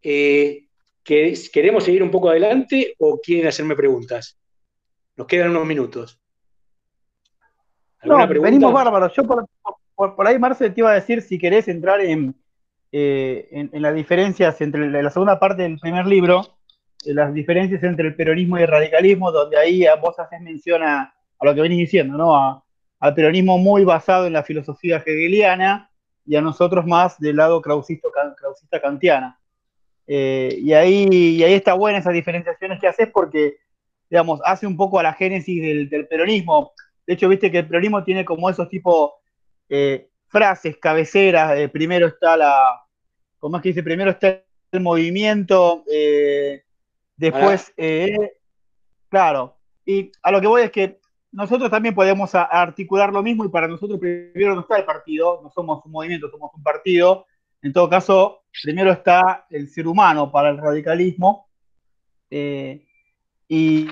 Eh, ¿Queremos seguir un poco adelante o quieren hacerme preguntas? Nos quedan unos minutos. No, venimos bárbaros. Yo por, ahí, Marce, te iba a decir si querés entrar en, eh, en, las diferencias entre la segunda parte del primer libro, eh, las diferencias entre el peronismo y el radicalismo, donde ahí vos haces mención a, lo que venís diciendo, ¿no? Al peronismo muy basado en la filosofía hegeliana y a nosotros más del lado krausista, krausista kantiana. Eh, y, ahí, y ahí está buena esas diferenciaciones que haces porque, digamos, hace un poco a la génesis del, peronismo. De hecho, viste que el peronismo tiene como esos tipos eh, frases, cabeceras. Eh, primero está la, ¿cómo es que dice? Primero está el movimiento, después, claro. Y a lo que voy es que nosotros también podemos articular lo mismo y para nosotros primero no está el partido, no somos un movimiento, somos un partido. En todo caso, primero está el ser humano para el radicalismo eh, y,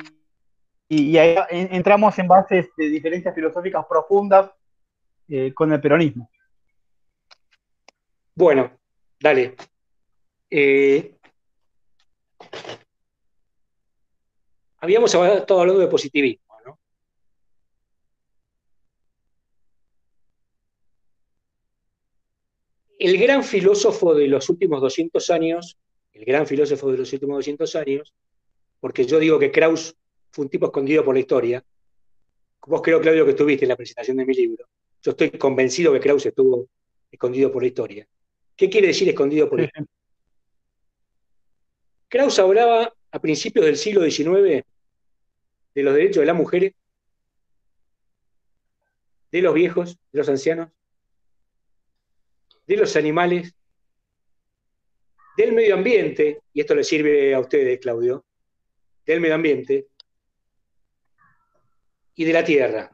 ahí entramos en bases de diferencias filosóficas profundas eh, con el peronismo. Bueno, dale. Eh, habíamos estado hablando de positivismo. El gran filósofo de los últimos 200 años, el gran filósofo de los últimos 200 años, porque yo digo que Krauss fue un tipo escondido por la historia, vos creo, Claudio, que estuviste en la presentación de mi libro, yo estoy convencido que Krauss estuvo escondido por la historia. ¿Qué quiere decir escondido por la historia? Krauss hablaba a principios del siglo XIX de los derechos de las mujeres, de los viejos, de los ancianos, de los animales, del medio ambiente, y esto le sirve a ustedes, Claudio, del medio ambiente y de la tierra.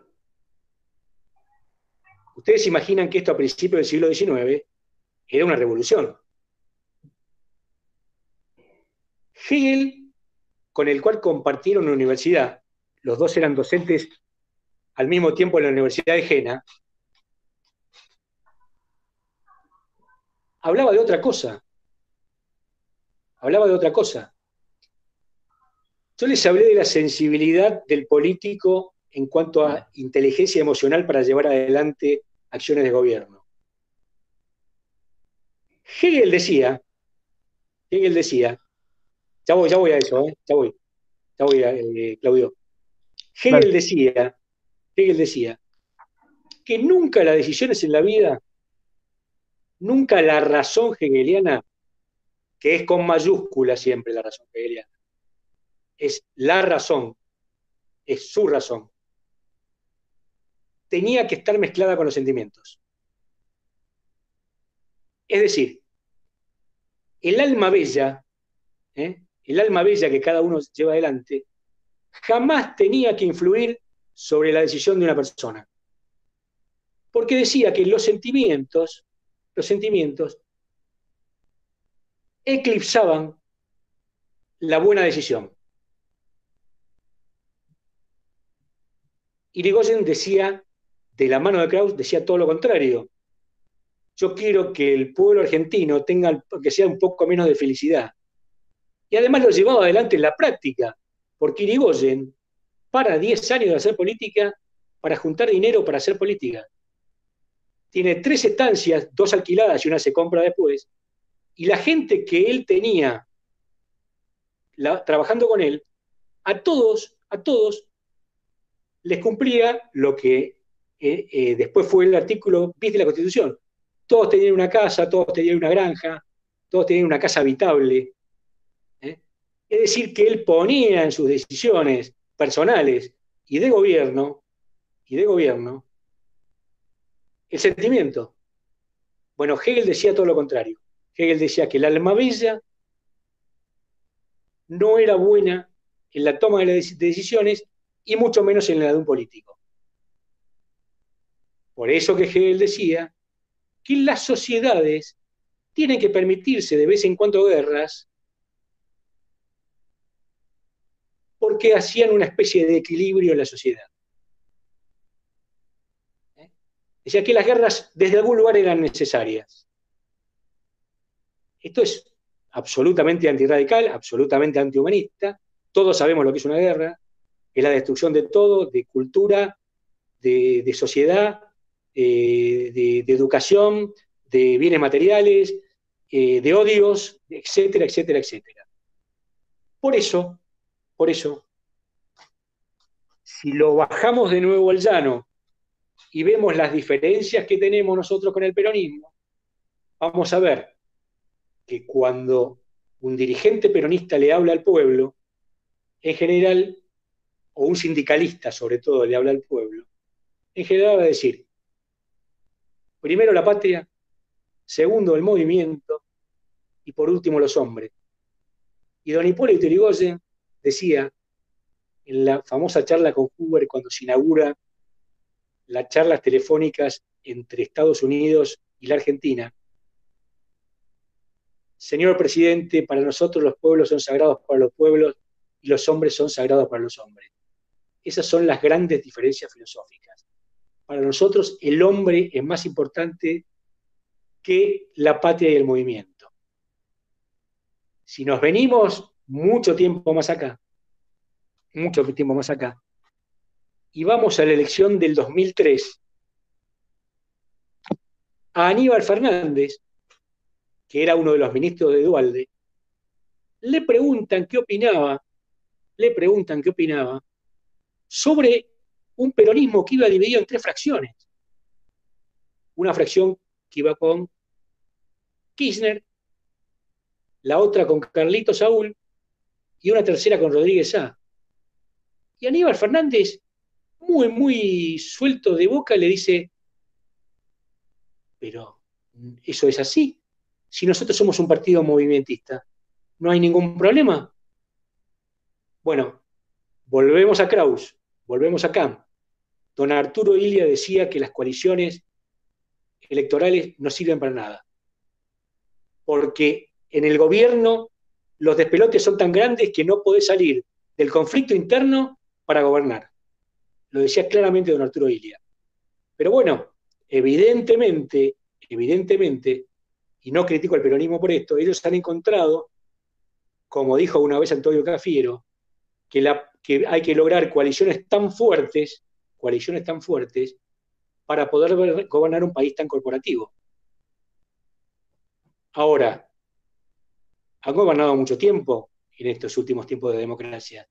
Ustedes imaginan que esto a principios del siglo XIX era una revolución. Hegel, con el cual compartieron una universidad, los dos eran docentes al mismo tiempo en la Universidad de Jena, hablaba de otra cosa. Hablaba de otra cosa. Yo les hablé de la sensibilidad del político en cuanto a inteligencia emocional para llevar adelante acciones de gobierno. Hegel decía, Hegel decía, ya voy, ya voy a eso, ¿eh? ya voy, ya voy, a, eh, Claudio. Hegel decía, Hegel decía, que nunca las decisiones en la vida nunca la razón hegeliana, que es con mayúscula siempre la razón hegeliana, es la razón, es su razón, tenía que estar mezclada con los sentimientos. Es decir, el alma bella, ¿eh? el alma bella que cada uno lleva adelante, jamás tenía que influir sobre la decisión de una persona. Porque decía que los sentimientos los sentimientos, eclipsaban la buena decisión. Irigoyen decía, de la mano de Krauss, decía todo lo contrario. Yo quiero que el pueblo argentino tenga, que sea un poco menos de felicidad. Y además lo llevaba adelante en la práctica, porque Irigoyen para 10 años de hacer política para juntar dinero para hacer política tiene tres estancias, dos alquiladas y una se compra después, y la gente que él tenía trabajando con él, a todos, a todos, les cumplía lo que eh, eh, después fue el artículo bis de la Constitución. Todos tenían una casa, todos tenían una granja, todos tenían una casa habitable. ¿eh? Es decir, que él ponía en sus decisiones personales y de gobierno, y de gobierno, el sentimiento. Bueno, Hegel decía todo lo contrario. Hegel decía que el alma bella no era buena en la toma de decisiones y mucho menos en la de un político. Por eso que Hegel decía que las sociedades tienen que permitirse de vez en cuando guerras porque hacían una especie de equilibrio en la sociedad. Decía que las guerras desde algún lugar eran necesarias. Esto es absolutamente antirradical, absolutamente antihumanista. Todos sabemos lo que es una guerra, es la destrucción de todo, de cultura, de, sociedad, eh, de, educación, de bienes materiales, eh, de odios, etcétera, etcétera, etcétera. Por eso, por eso, si lo bajamos de nuevo al llano y vemos las diferencias que tenemos nosotros con el peronismo, vamos a ver que cuando un dirigente peronista le habla al pueblo, en general, o un sindicalista sobre todo le habla al pueblo, en general va a decir, primero la patria, segundo el movimiento y por último los hombres. Y don Hipólito Yrigoyen decía en la famosa charla con Huber cuando se inaugura las charlas telefónicas entre Estados Unidos y la Argentina, Señor presidente, para nosotros los pueblos son sagrados para los pueblos y los hombres son sagrados para los hombres. Esas son las grandes diferencias filosóficas. Para nosotros el hombre es más importante que la patria y el movimiento. Si nos venimos mucho tiempo más acá, mucho tiempo más acá, y vamos a la elección del 2003, a Aníbal Fernández que era uno de los ministros de Dualde, le preguntan qué opinaba, le preguntan qué opinaba sobre un peronismo que iba dividido en tres fracciones. Una fracción que iba con Kirchner, la otra con Carlito Saúl y una tercera con Rodríguez A. Y Aníbal Fernández, muy, muy suelto de boca, le dice, pero eso es así. Si nosotros somos un partido movimentista, ¿no hay ningún problema? Bueno, volvemos a Kraus, volvemos a Camp. Don Arturo Ilia decía que las coaliciones electorales no sirven para nada, porque en el gobierno los despelotes son tan grandes que no podés salir del conflicto interno para gobernar. Lo decía claramente don Arturo Ilia. Pero bueno, evidentemente, evidentemente, y no critico al peronismo por esto, ellos han encontrado, como dijo una vez Antonio Cafiero, que, la, que hay que lograr coaliciones tan fuertes, coaliciones tan fuertes, para poder gobernar un país tan corporativo. Ahora, han gobernado mucho tiempo en estos últimos tiempos de democracia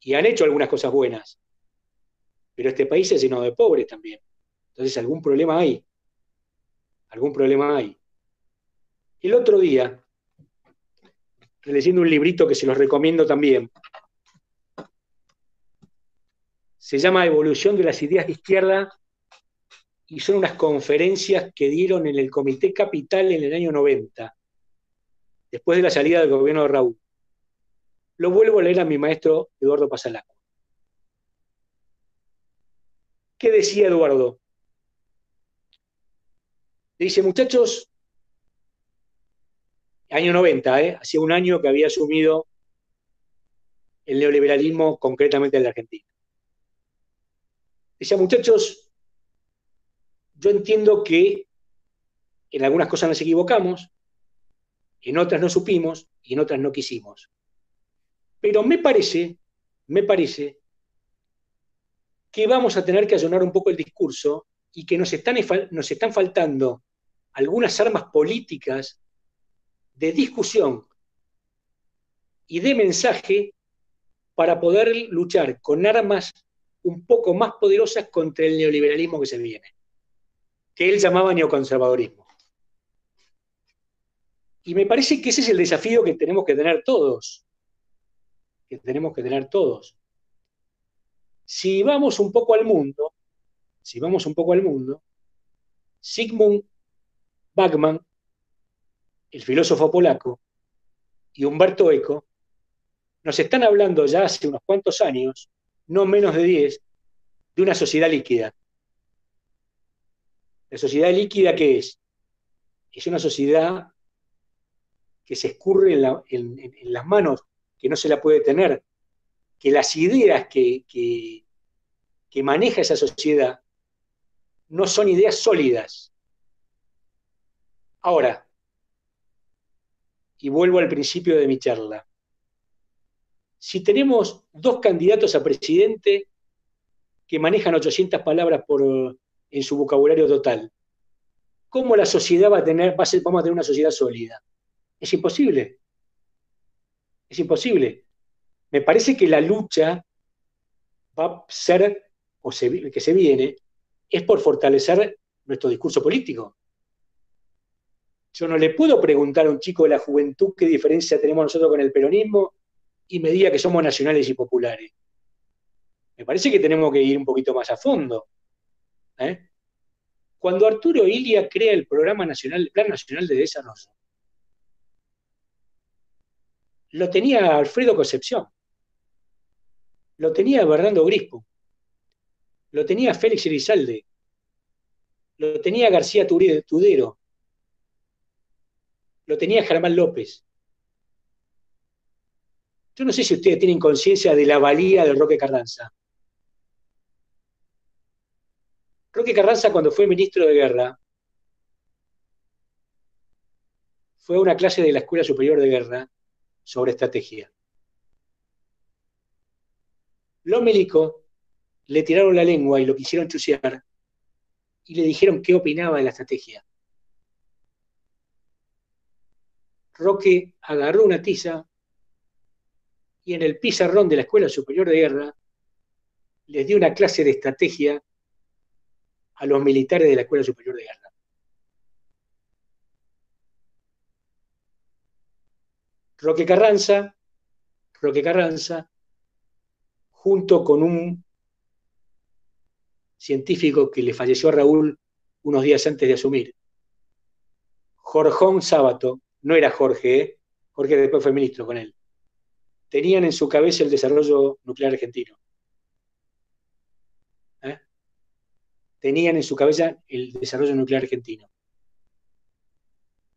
y han hecho algunas cosas buenas, pero este país ha llenado de pobres también. Entonces algún problema hay algún problema hay. El otro día, leyendo un librito que se los recomiendo también, se llama Evolución de las Ideas de Izquierda y son unas conferencias que dieron en el Comité Capital en el año 90, después de la salida del gobierno de Raúl. Lo vuelvo a leer a mi maestro Eduardo Pasalaco. ¿Qué decía Eduardo? dice, muchachos, año 90, ¿eh? hacía un año que había asumido el neoliberalismo concretamente en la Argentina. Dice, muchachos, yo entiendo que en algunas cosas nos equivocamos, en otras no supimos y en otras no quisimos. Pero me parece, me parece que vamos a tener que allanar un poco el discurso y que nos están, nos están faltando algunas armas políticas de discusión y de mensaje para poder luchar con armas un poco más poderosas contra el neoliberalismo que se viene, que él llamaba neoconservadorismo. Y me parece que ese es el desafío que tenemos que tener todos, que tenemos que tener todos. Si vamos un poco al mundo, si vamos un poco al mundo, Sigmund Bachmann, el filósofo polaco, y Humberto Eco, nos están hablando ya hace unos cuantos años, no menos de 10, de una sociedad líquida. ¿La sociedad líquida qué es? Es una sociedad que se escurre en, las manos, que no se la puede tener, que las ideas que, que maneja esa sociedad no son ideas sólidas, Ahora, y vuelvo al principio de mi charla, si tenemos dos candidatos a presidente que manejan 800 palabras por, en su vocabulario total. ¿Cómo la sociedad va a tener, va vamos a tener una sociedad sólida? Es imposible. Es imposible. Me parece que la lucha va a ser, o que se viene, es por fortalecer nuestro discurso político. Yo no le puedo preguntar a un chico de la juventud qué diferencia tenemos nosotros con el peronismo y me diga que somos nacionales y populares. Me parece que tenemos que ir un poquito más a fondo. ¿eh? Cuando Arturo Ilia crea el programa nacional, el Plan Nacional de Desarrollo, lo tenía Alfredo Concepción, lo tenía Bernardo Grispo, lo tenía Félix Elizalde, lo tenía García Tudero, lo tenía Germán López. Yo no sé si ustedes tienen conciencia de la valía del Roque Carranza. Roque Carranza, cuando fue ministro de Guerra, fue a una clase de la Escuela Superior de Guerra sobre estrategia. Los milicos le tiraron la lengua y lo quisieron chusear y le dijeron qué opinaba de la estrategia. Roque agarró una tiza y en el pizarrón de la Escuela Superior de Guerra les dio una clase de estrategia a los militares de la Escuela Superior de Guerra. Roque Carranza, Roque Carranza, junto con un científico que le falleció a Raúl unos días antes de asumir, Jorjón Sábato, no era Jorge, ¿eh? Jorge después fue ministro con él, tenían en su cabeza el desarrollo nuclear argentino. ¿Eh? Tenían en su cabeza el desarrollo nuclear argentino.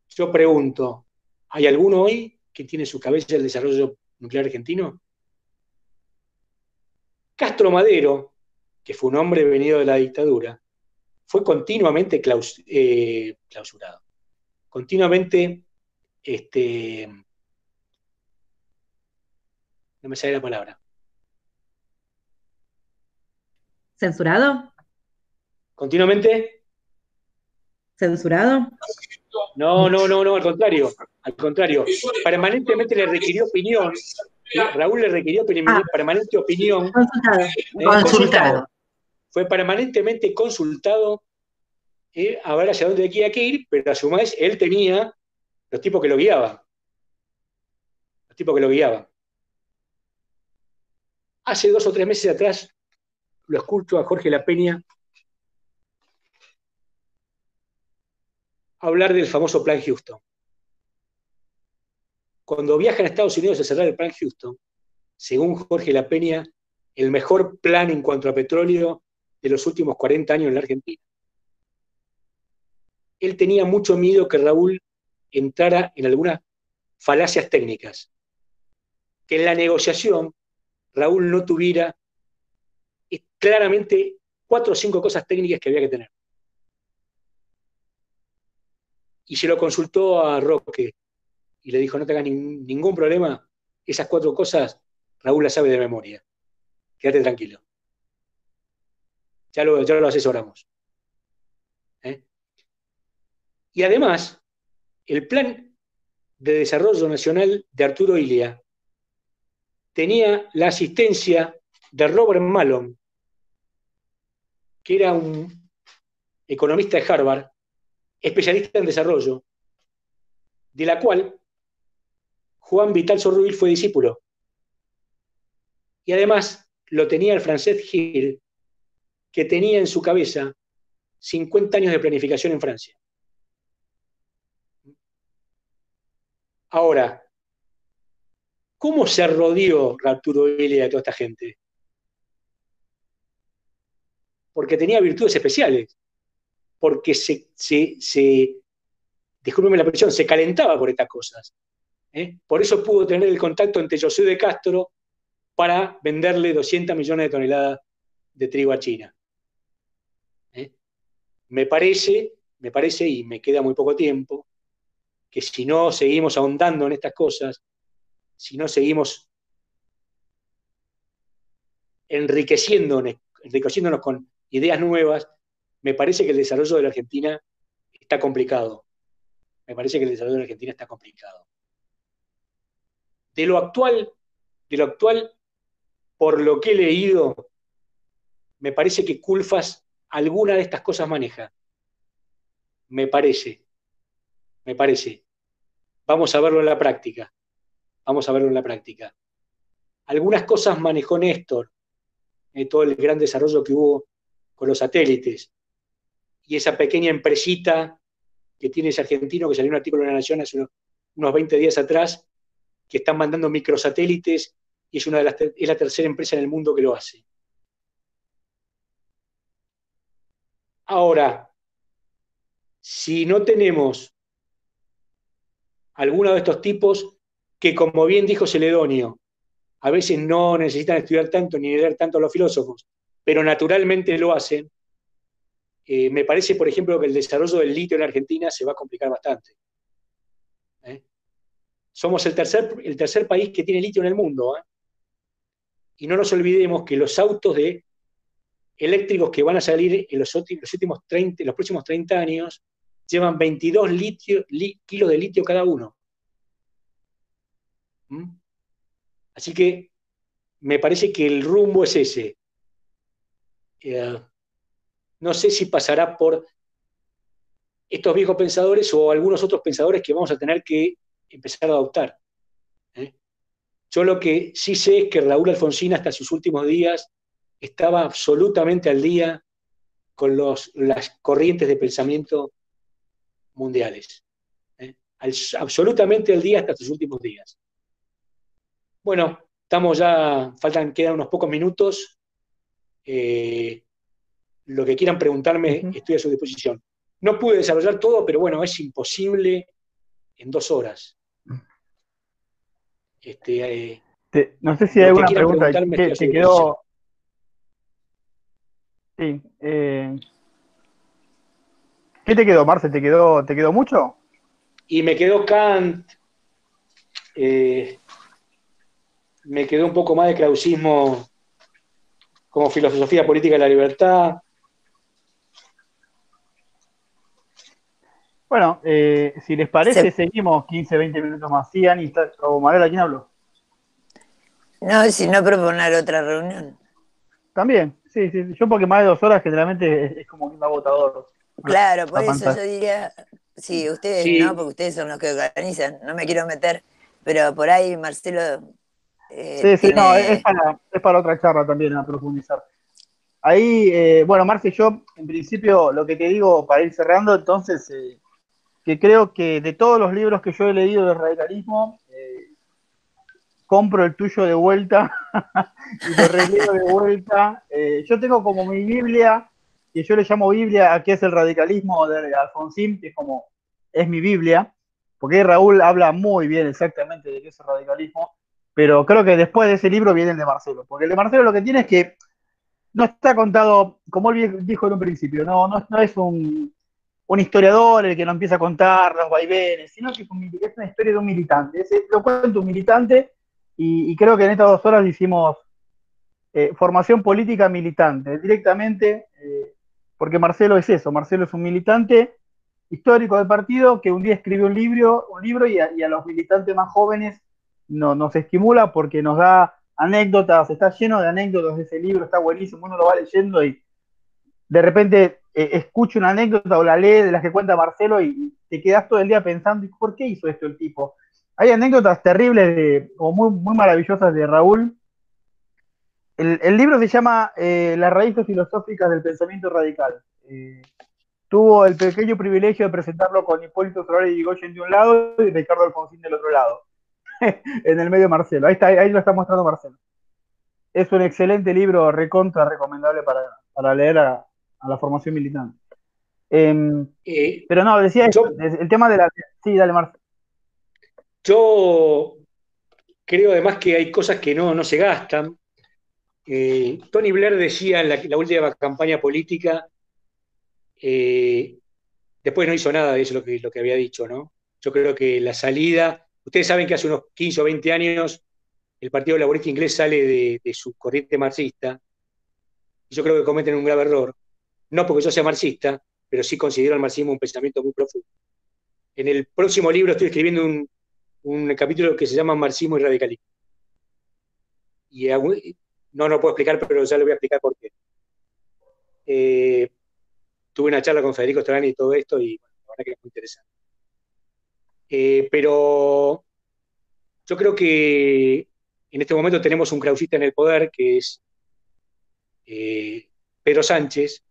Yo pregunto, ¿hay alguno hoy que tiene en su cabeza el desarrollo nuclear argentino? Castro Madero, que fue un hombre venido de la dictadura, fue continuamente eh, clausurado, continuamente este, no me sale la palabra. ¿Censurado? ¿Continuamente? ¿Censurado? No, no, no, no, al contrario. Al contrario. Permanentemente le requirió opinión. Raúl le requirió ah. permanente opinión. Eh, consultado. Fue permanentemente consultado eh, a ver hacia dónde había que ir, pero a su vez él tenía los tipos que lo guiaban. Los tipos que lo guiaban. Hace dos o tres meses atrás lo escucho a Jorge La Peña hablar del famoso Plan Houston. Cuando viajan a Estados Unidos a cerrar el Plan Houston, según Jorge La Peña, el mejor plan en cuanto a petróleo de los últimos 40 años en la Argentina. Él tenía mucho miedo que Raúl entrara en algunas falacias técnicas, que en la negociación Raúl no tuviera claramente cuatro o cinco cosas técnicas que había que tener. Y se lo consultó a Roque y le dijo, no tengas ningún problema, esas cuatro cosas Raúl las sabe de memoria. Quédate tranquilo. Ya lo, ya lo asesoramos. ¿Eh? Y además, el plan de desarrollo nacional de Arturo Ilia tenía la asistencia de Robert Malone, que era un economista de Harvard, especialista en desarrollo, de la cual Juan Vital Sorruil fue discípulo. Y además lo tenía el francés Gilles, que tenía en su cabeza 50 años de planificación en Francia. Ahora, ¿cómo se rodeó Arturo Vélez a toda esta gente? Porque tenía virtudes especiales, porque se, se, se discúlpeme la presión, se calentaba por estas cosas. ¿Eh? Por eso pudo tener el contacto entre José de Castro para venderle 200 millones de toneladas de trigo a China. ¿eh? Me parece, me parece, y me queda muy poco tiempo, que si no seguimos ahondando en estas cosas, si no seguimos enriqueciéndonos con ideas nuevas, me parece que el desarrollo de la Argentina está complicado. Me parece que el desarrollo de la Argentina está complicado. De lo actual, de lo actual, por lo que he leído, me parece que Culfas alguna de estas cosas maneja. Me parece. Me parece. Vamos a verlo en la práctica. Vamos a verlo en la práctica. Algunas cosas manejó Néstor, en todo el gran desarrollo que hubo con los satélites. Y esa pequeña empresita que tiene ese argentino, que salió un artículo en La Nación hace unos 20 días atrás, que están mandando microsatélites y es, una de las, es la tercera empresa en el mundo que lo hace. Ahora, si no tenemos alguno de estos tipos que, como bien dijo Celedonio, a veces no necesitan estudiar tanto ni leer tanto a los filósofos, pero naturalmente lo hacen, eh, me parece, por ejemplo, que el desarrollo del litio en Argentina se va a complicar bastante. Somos el tercer, el tercer país que tiene litio en el mundo. ¿eh? Y no nos olvidemos que los autos de eléctricos que van a salir en los, últimos 30, los próximos 30 años llevan 22 kilos de litio cada uno. ¿Mm? Así que me parece que el rumbo es ese. Eh, no sé si pasará por estos viejos pensadores o algunos otros pensadores que vamos a tener que empezar a adoptar. ¿eh? Yo lo que sí sé es que Raúl Alfonsín hasta sus últimos días estaba absolutamente al día con los, las corrientes de pensamiento mundiales. ¿eh? absolutamente al día hasta sus últimos días. Bueno, estamos ya, faltan, quedan unos pocos minutos. Eh, lo que quieran preguntarme, estoy a su disposición. No pude desarrollar todo, pero bueno, es imposible en dos horas. Este, eh, no sé si hay alguna pregunta que te quedó. Sí. Eh, ¿Qué te quedó, Marce? ¿Te quedó, ¿Te quedó mucho? Y me quedó Kant, eh, me quedó un poco más de clausismo como filosofía política de la libertad. Bueno, eh, si les parece, seguimos 15, 20 minutos más. Sí, Ani, o Marela, ¿quién habló? No, si no proponer otra reunión. También, sí, sí. Yo porque más de dos horas generalmente es, como un agotador. Claro, por eso yo diría, sí, ustedes no, porque ustedes son los que organizan, no me quiero meter, pero por ahí Marcelo eh, sí, sí, no, es para, otra charla también a profundizar. Ahí, eh, bueno, Marce, yo en principio lo que te digo para ir cerrando, entonces, eh, que creo que de todos los libros que yo he leído de radicalismo, compro el tuyo de vuelta y lo releo de vuelta. yo tengo como mi Biblia, que yo le llamo Biblia a qué es el radicalismo de Alfonsín, que es como, es mi Biblia, porque Raúl habla muy bien exactamente de qué es el radicalismo pero creo que después de ese libro viene el de Marcelo, porque el de Marcelo lo que tiene es que no está contado, como él dijo en un principio, no, no, es un, historiador el que nos empieza a contar los vaivenes, sino que es, una historia de un militante. lo cuenta un militante y, creo que en estas dos horas hicimos eh, formación política militante, directamente, eh, porque Marcelo es eso, Marcelo es un militante histórico del partido que un día escribió un libro, un libro y a los militantes más jóvenes no, nos estimula porque nos da anécdotas, está lleno de anécdotas de ese libro, está buenísimo, uno lo va leyendo y de repente eh, escucha una anécdota o la lee de las que cuenta Marcelo y te quedas todo el día pensando, ¿por qué hizo esto el tipo? Hay anécdotas terribles o muy, muy maravillosas de Raúl. El, libro se llama eh, Las raíces filosóficas del pensamiento radical. Eh, tuvo el pequeño privilegio de presentarlo con Hipólito Solari y Goyen de un lado y Ricardo Alfonsín del otro lado. en el medio Marcelo. Ahí, ahí lo está mostrando Marcelo. Es un excelente libro, recontra recomendable para, leer a, la formación militante. Em, eh, pero no, decía el tema de la... Sí, dale, Marcelo. Yo creo además que hay cosas que no, no se gastan. Eh, Tony Blair decía en la, última campaña política, eh, después no hizo nada de eso lo que, lo que había dicho, ¿no? Yo creo que la salida Ustedes saben que hace unos 15 o 20 años el Partido Laborista Inglés sale de, su corriente marxista. yo creo que cometen un grave error, no porque yo sea marxista, pero sí considero el marxismo un pensamiento muy profundo. En el próximo libro estoy escribiendo un, capítulo que se llama Marxismo y Radicalismo. Y no lo puedo explicar, pero ya le voy a explicar por qué. Eh, tuve una charla con Federico Strani y todo esto, y bueno, la verdad que es muy interesante. Eh, pero yo creo que en este momento tenemos un krausista en el poder que es eh, Pedro Sánchez,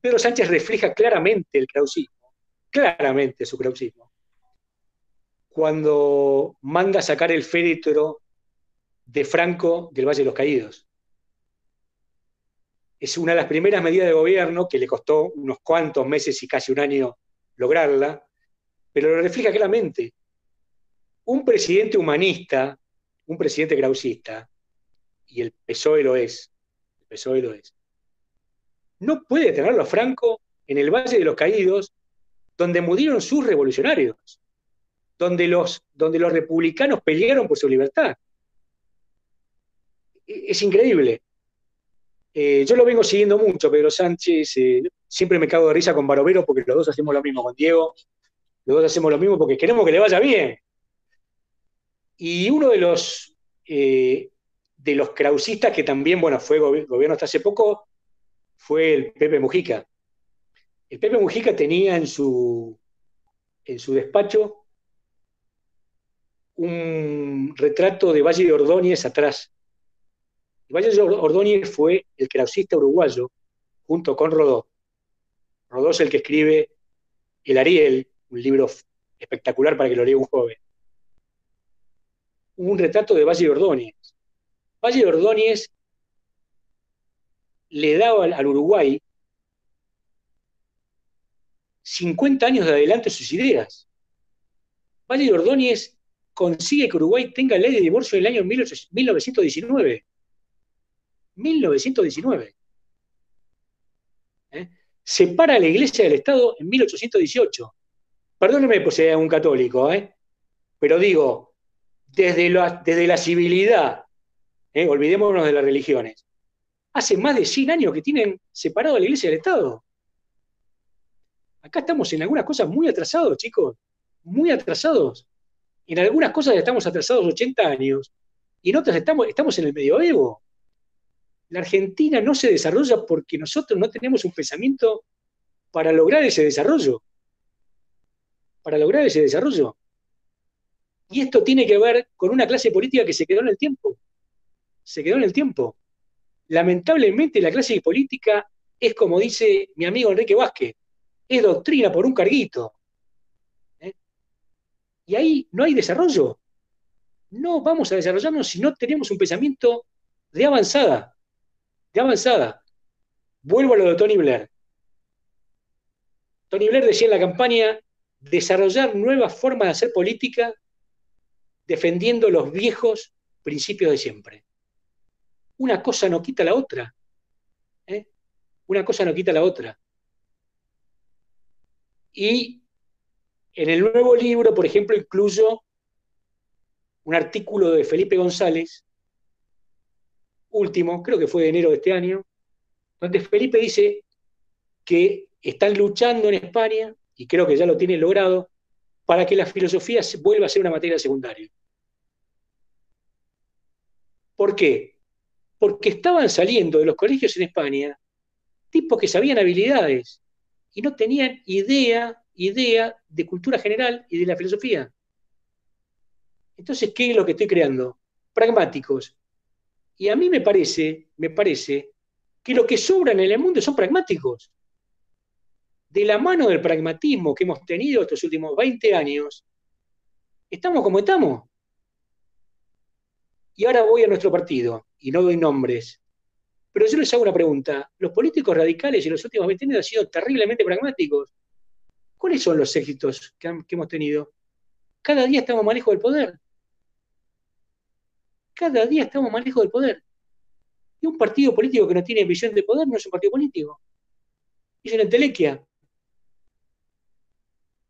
Pedro Sánchez refleja claramente el krausismo, claramente su krausismo, cuando manda sacar el féretro de Franco del Valle de los Caídos. Es una de las primeras medidas de gobierno que le costó unos cuantos meses y casi un año lograrla, pero lo refleja claramente. Un presidente humanista, un presidente grausista, y el PSOE lo es, el PSOE lo es, no puede tenerlo Franco en el Valle de los Caídos, donde murieron sus revolucionarios, donde los, donde los republicanos pelearon por su libertad. E, es increíble. Eh, yo lo vengo siguiendo mucho, Pedro Sánchez. Eh, siempre me cago de risa con Barovero porque los dos hacemos lo mismo con Diego. Los dos hacemos lo mismo porque queremos que le vaya bien. Y uno de los, eh, de los krausistas que también, bueno, fue gobierno hasta hace poco, fue el Pepe Mujica. El Pepe Mujica tenía en su, en su despacho un retrato de Valle de Ordóñez atrás. Valle de Ordóñez fue el krausista uruguayo, junto con Rodó. Rodó es el que escribe El Ariel, un libro espectacular para que lo lea un joven. Un retrato de Valle de Ordóñez. Valle de Ordóñez le daba al, Uruguay 50 años de adelante sus ideas. Valle Ordóñez consigue que Uruguay tenga ley de divorcio en el año 1919. 1919. ¿Eh? Separa la iglesia del Estado en 1818. Perdóneme por ser un católico, ¿eh? pero digo, desde la, desde la civilidad, ¿eh? olvidémonos de las religiones, hace más de 100 años que tienen separado a la iglesia del Estado. Acá estamos en algunas cosas muy atrasados, chicos, muy atrasados. En algunas cosas estamos atrasados 80 años y en otras estamos, estamos en el medioevo. La Argentina no se desarrolla porque nosotros no tenemos un pensamiento para lograr ese desarrollo. Para lograr ese desarrollo. Y esto tiene que ver con una clase política que se quedó en el tiempo. Se quedó en el tiempo lamentablemente la clase política es como dice mi amigo Enrique Vázquez, es doctrina por un carguito. ¿eh? Y ahí no hay desarrollo. No vamos a desarrollarnos si no tenemos un pensamiento de avanzada, de avanzada. Vuelvo a lo de Tony Blair. Tony Blair decía en la campaña desarrollar nuevas formas de hacer política defendiendo los viejos principios de siempre una cosa no quita la otra. ¿eh? Una cosa no quita la otra. Y en el nuevo libro, por ejemplo, incluyo un artículo de Felipe González, último, creo que fue de enero de este año, donde Felipe dice que están luchando en España, y creo que ya lo tienen logrado, para que la filosofía vuelva a ser una materia secundaria. ¿Por qué? Porque estaban saliendo de los colegios en España tipos que sabían habilidades y no tenían idea, idea de cultura general y de la filosofía. Entonces, ¿qué es lo que estoy creando? Pragmáticos. Y a mí me parece, me parece que lo que sobran en el mundo son pragmáticos. De la mano del pragmatismo que hemos tenido estos últimos 20 años, estamos como estamos. Y ahora voy a nuestro partido y no doy nombres, pero yo les hago una pregunta. Los políticos radicales en los últimos 20 años han sido terriblemente pragmáticos. ¿Cuáles son los éxitos que, hemos tenido? Cada día estamos más lejos del poder. Cada día estamos más lejos del poder. Y un partido político que no tiene visión de poder no es un partido político. Es una entelequia.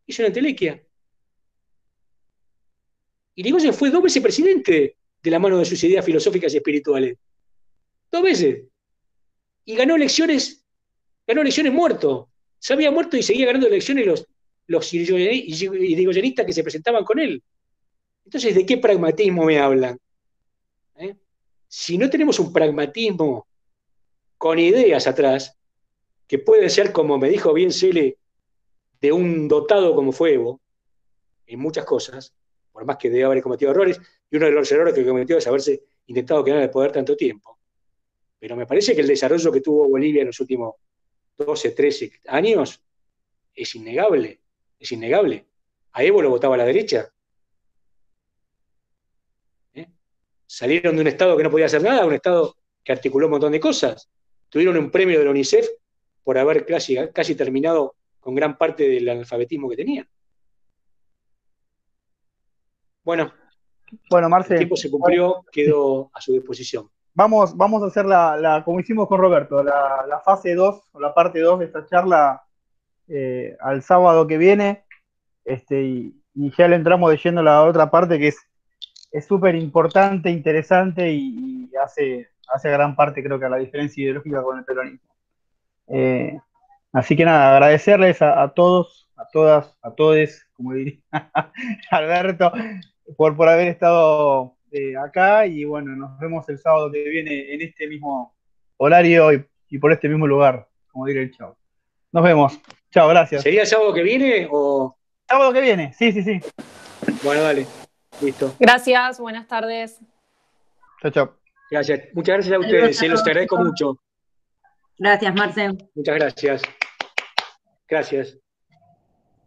Es una entelequia. Y Ligoyen fue dos veces presidente de la mano de sus ideas filosóficas y espirituales. Dos veces. y ganó elecciones, ganó elecciones muerto. Se había muerto y seguía ganando elecciones los, los irigoyenistas que se presentaban con él. Entonces, ¿de qué pragmatismo me hablan? ¿Eh? Si no tenemos un pragmatismo con ideas atrás, que puede ser, como me dijo bien Cele, de un dotado como fue Evo, en muchas cosas, por más que debe haber cometido errores, y uno de los errores que cometió es haberse intentado quedar en el poder tanto tiempo. Pero me parece que el desarrollo que tuvo Bolivia en los últimos 12, 13 años es innegable, es innegable. A Evo lo votaba la derecha. ¿Eh? Salieron de un Estado que no podía hacer nada un Estado que articuló un montón de cosas. Tuvieron un premio de la UNICEF por haber casi, casi terminado con gran parte del analfabetismo que tenían. Bueno, bueno, Marce, el tiempo se cumplió, quedó a su disposición. Vamos, vamos a hacer la, como hicimos con Roberto, la, fase 2 o la parte 2 de esta charla eh, al sábado que viene. Este, y, ya le entramos a la otra parte que es súper importante, interesante y, hace, hace gran parte, creo que, a la diferencia ideológica con el peronismo. Eh, así que nada, agradecerles a, a, todos, a todas, a todos, como diría Alberto, por, por haber estado eh, acá y bueno, nos vemos el sábado que viene en este mismo horario y, por este mismo lugar, como diré el chavo. Nos vemos. Chao, gracias. ¿Sería el sábado que viene o...? Sábado que viene, sí, sí, sí. Bueno, dale. Listo. Gracias, buenas tardes. Chao, chao. Gracias. Muchas gracias a ustedes, se los agradezco mucho. Gracias, Marcel. Muchas gracias. Gracias.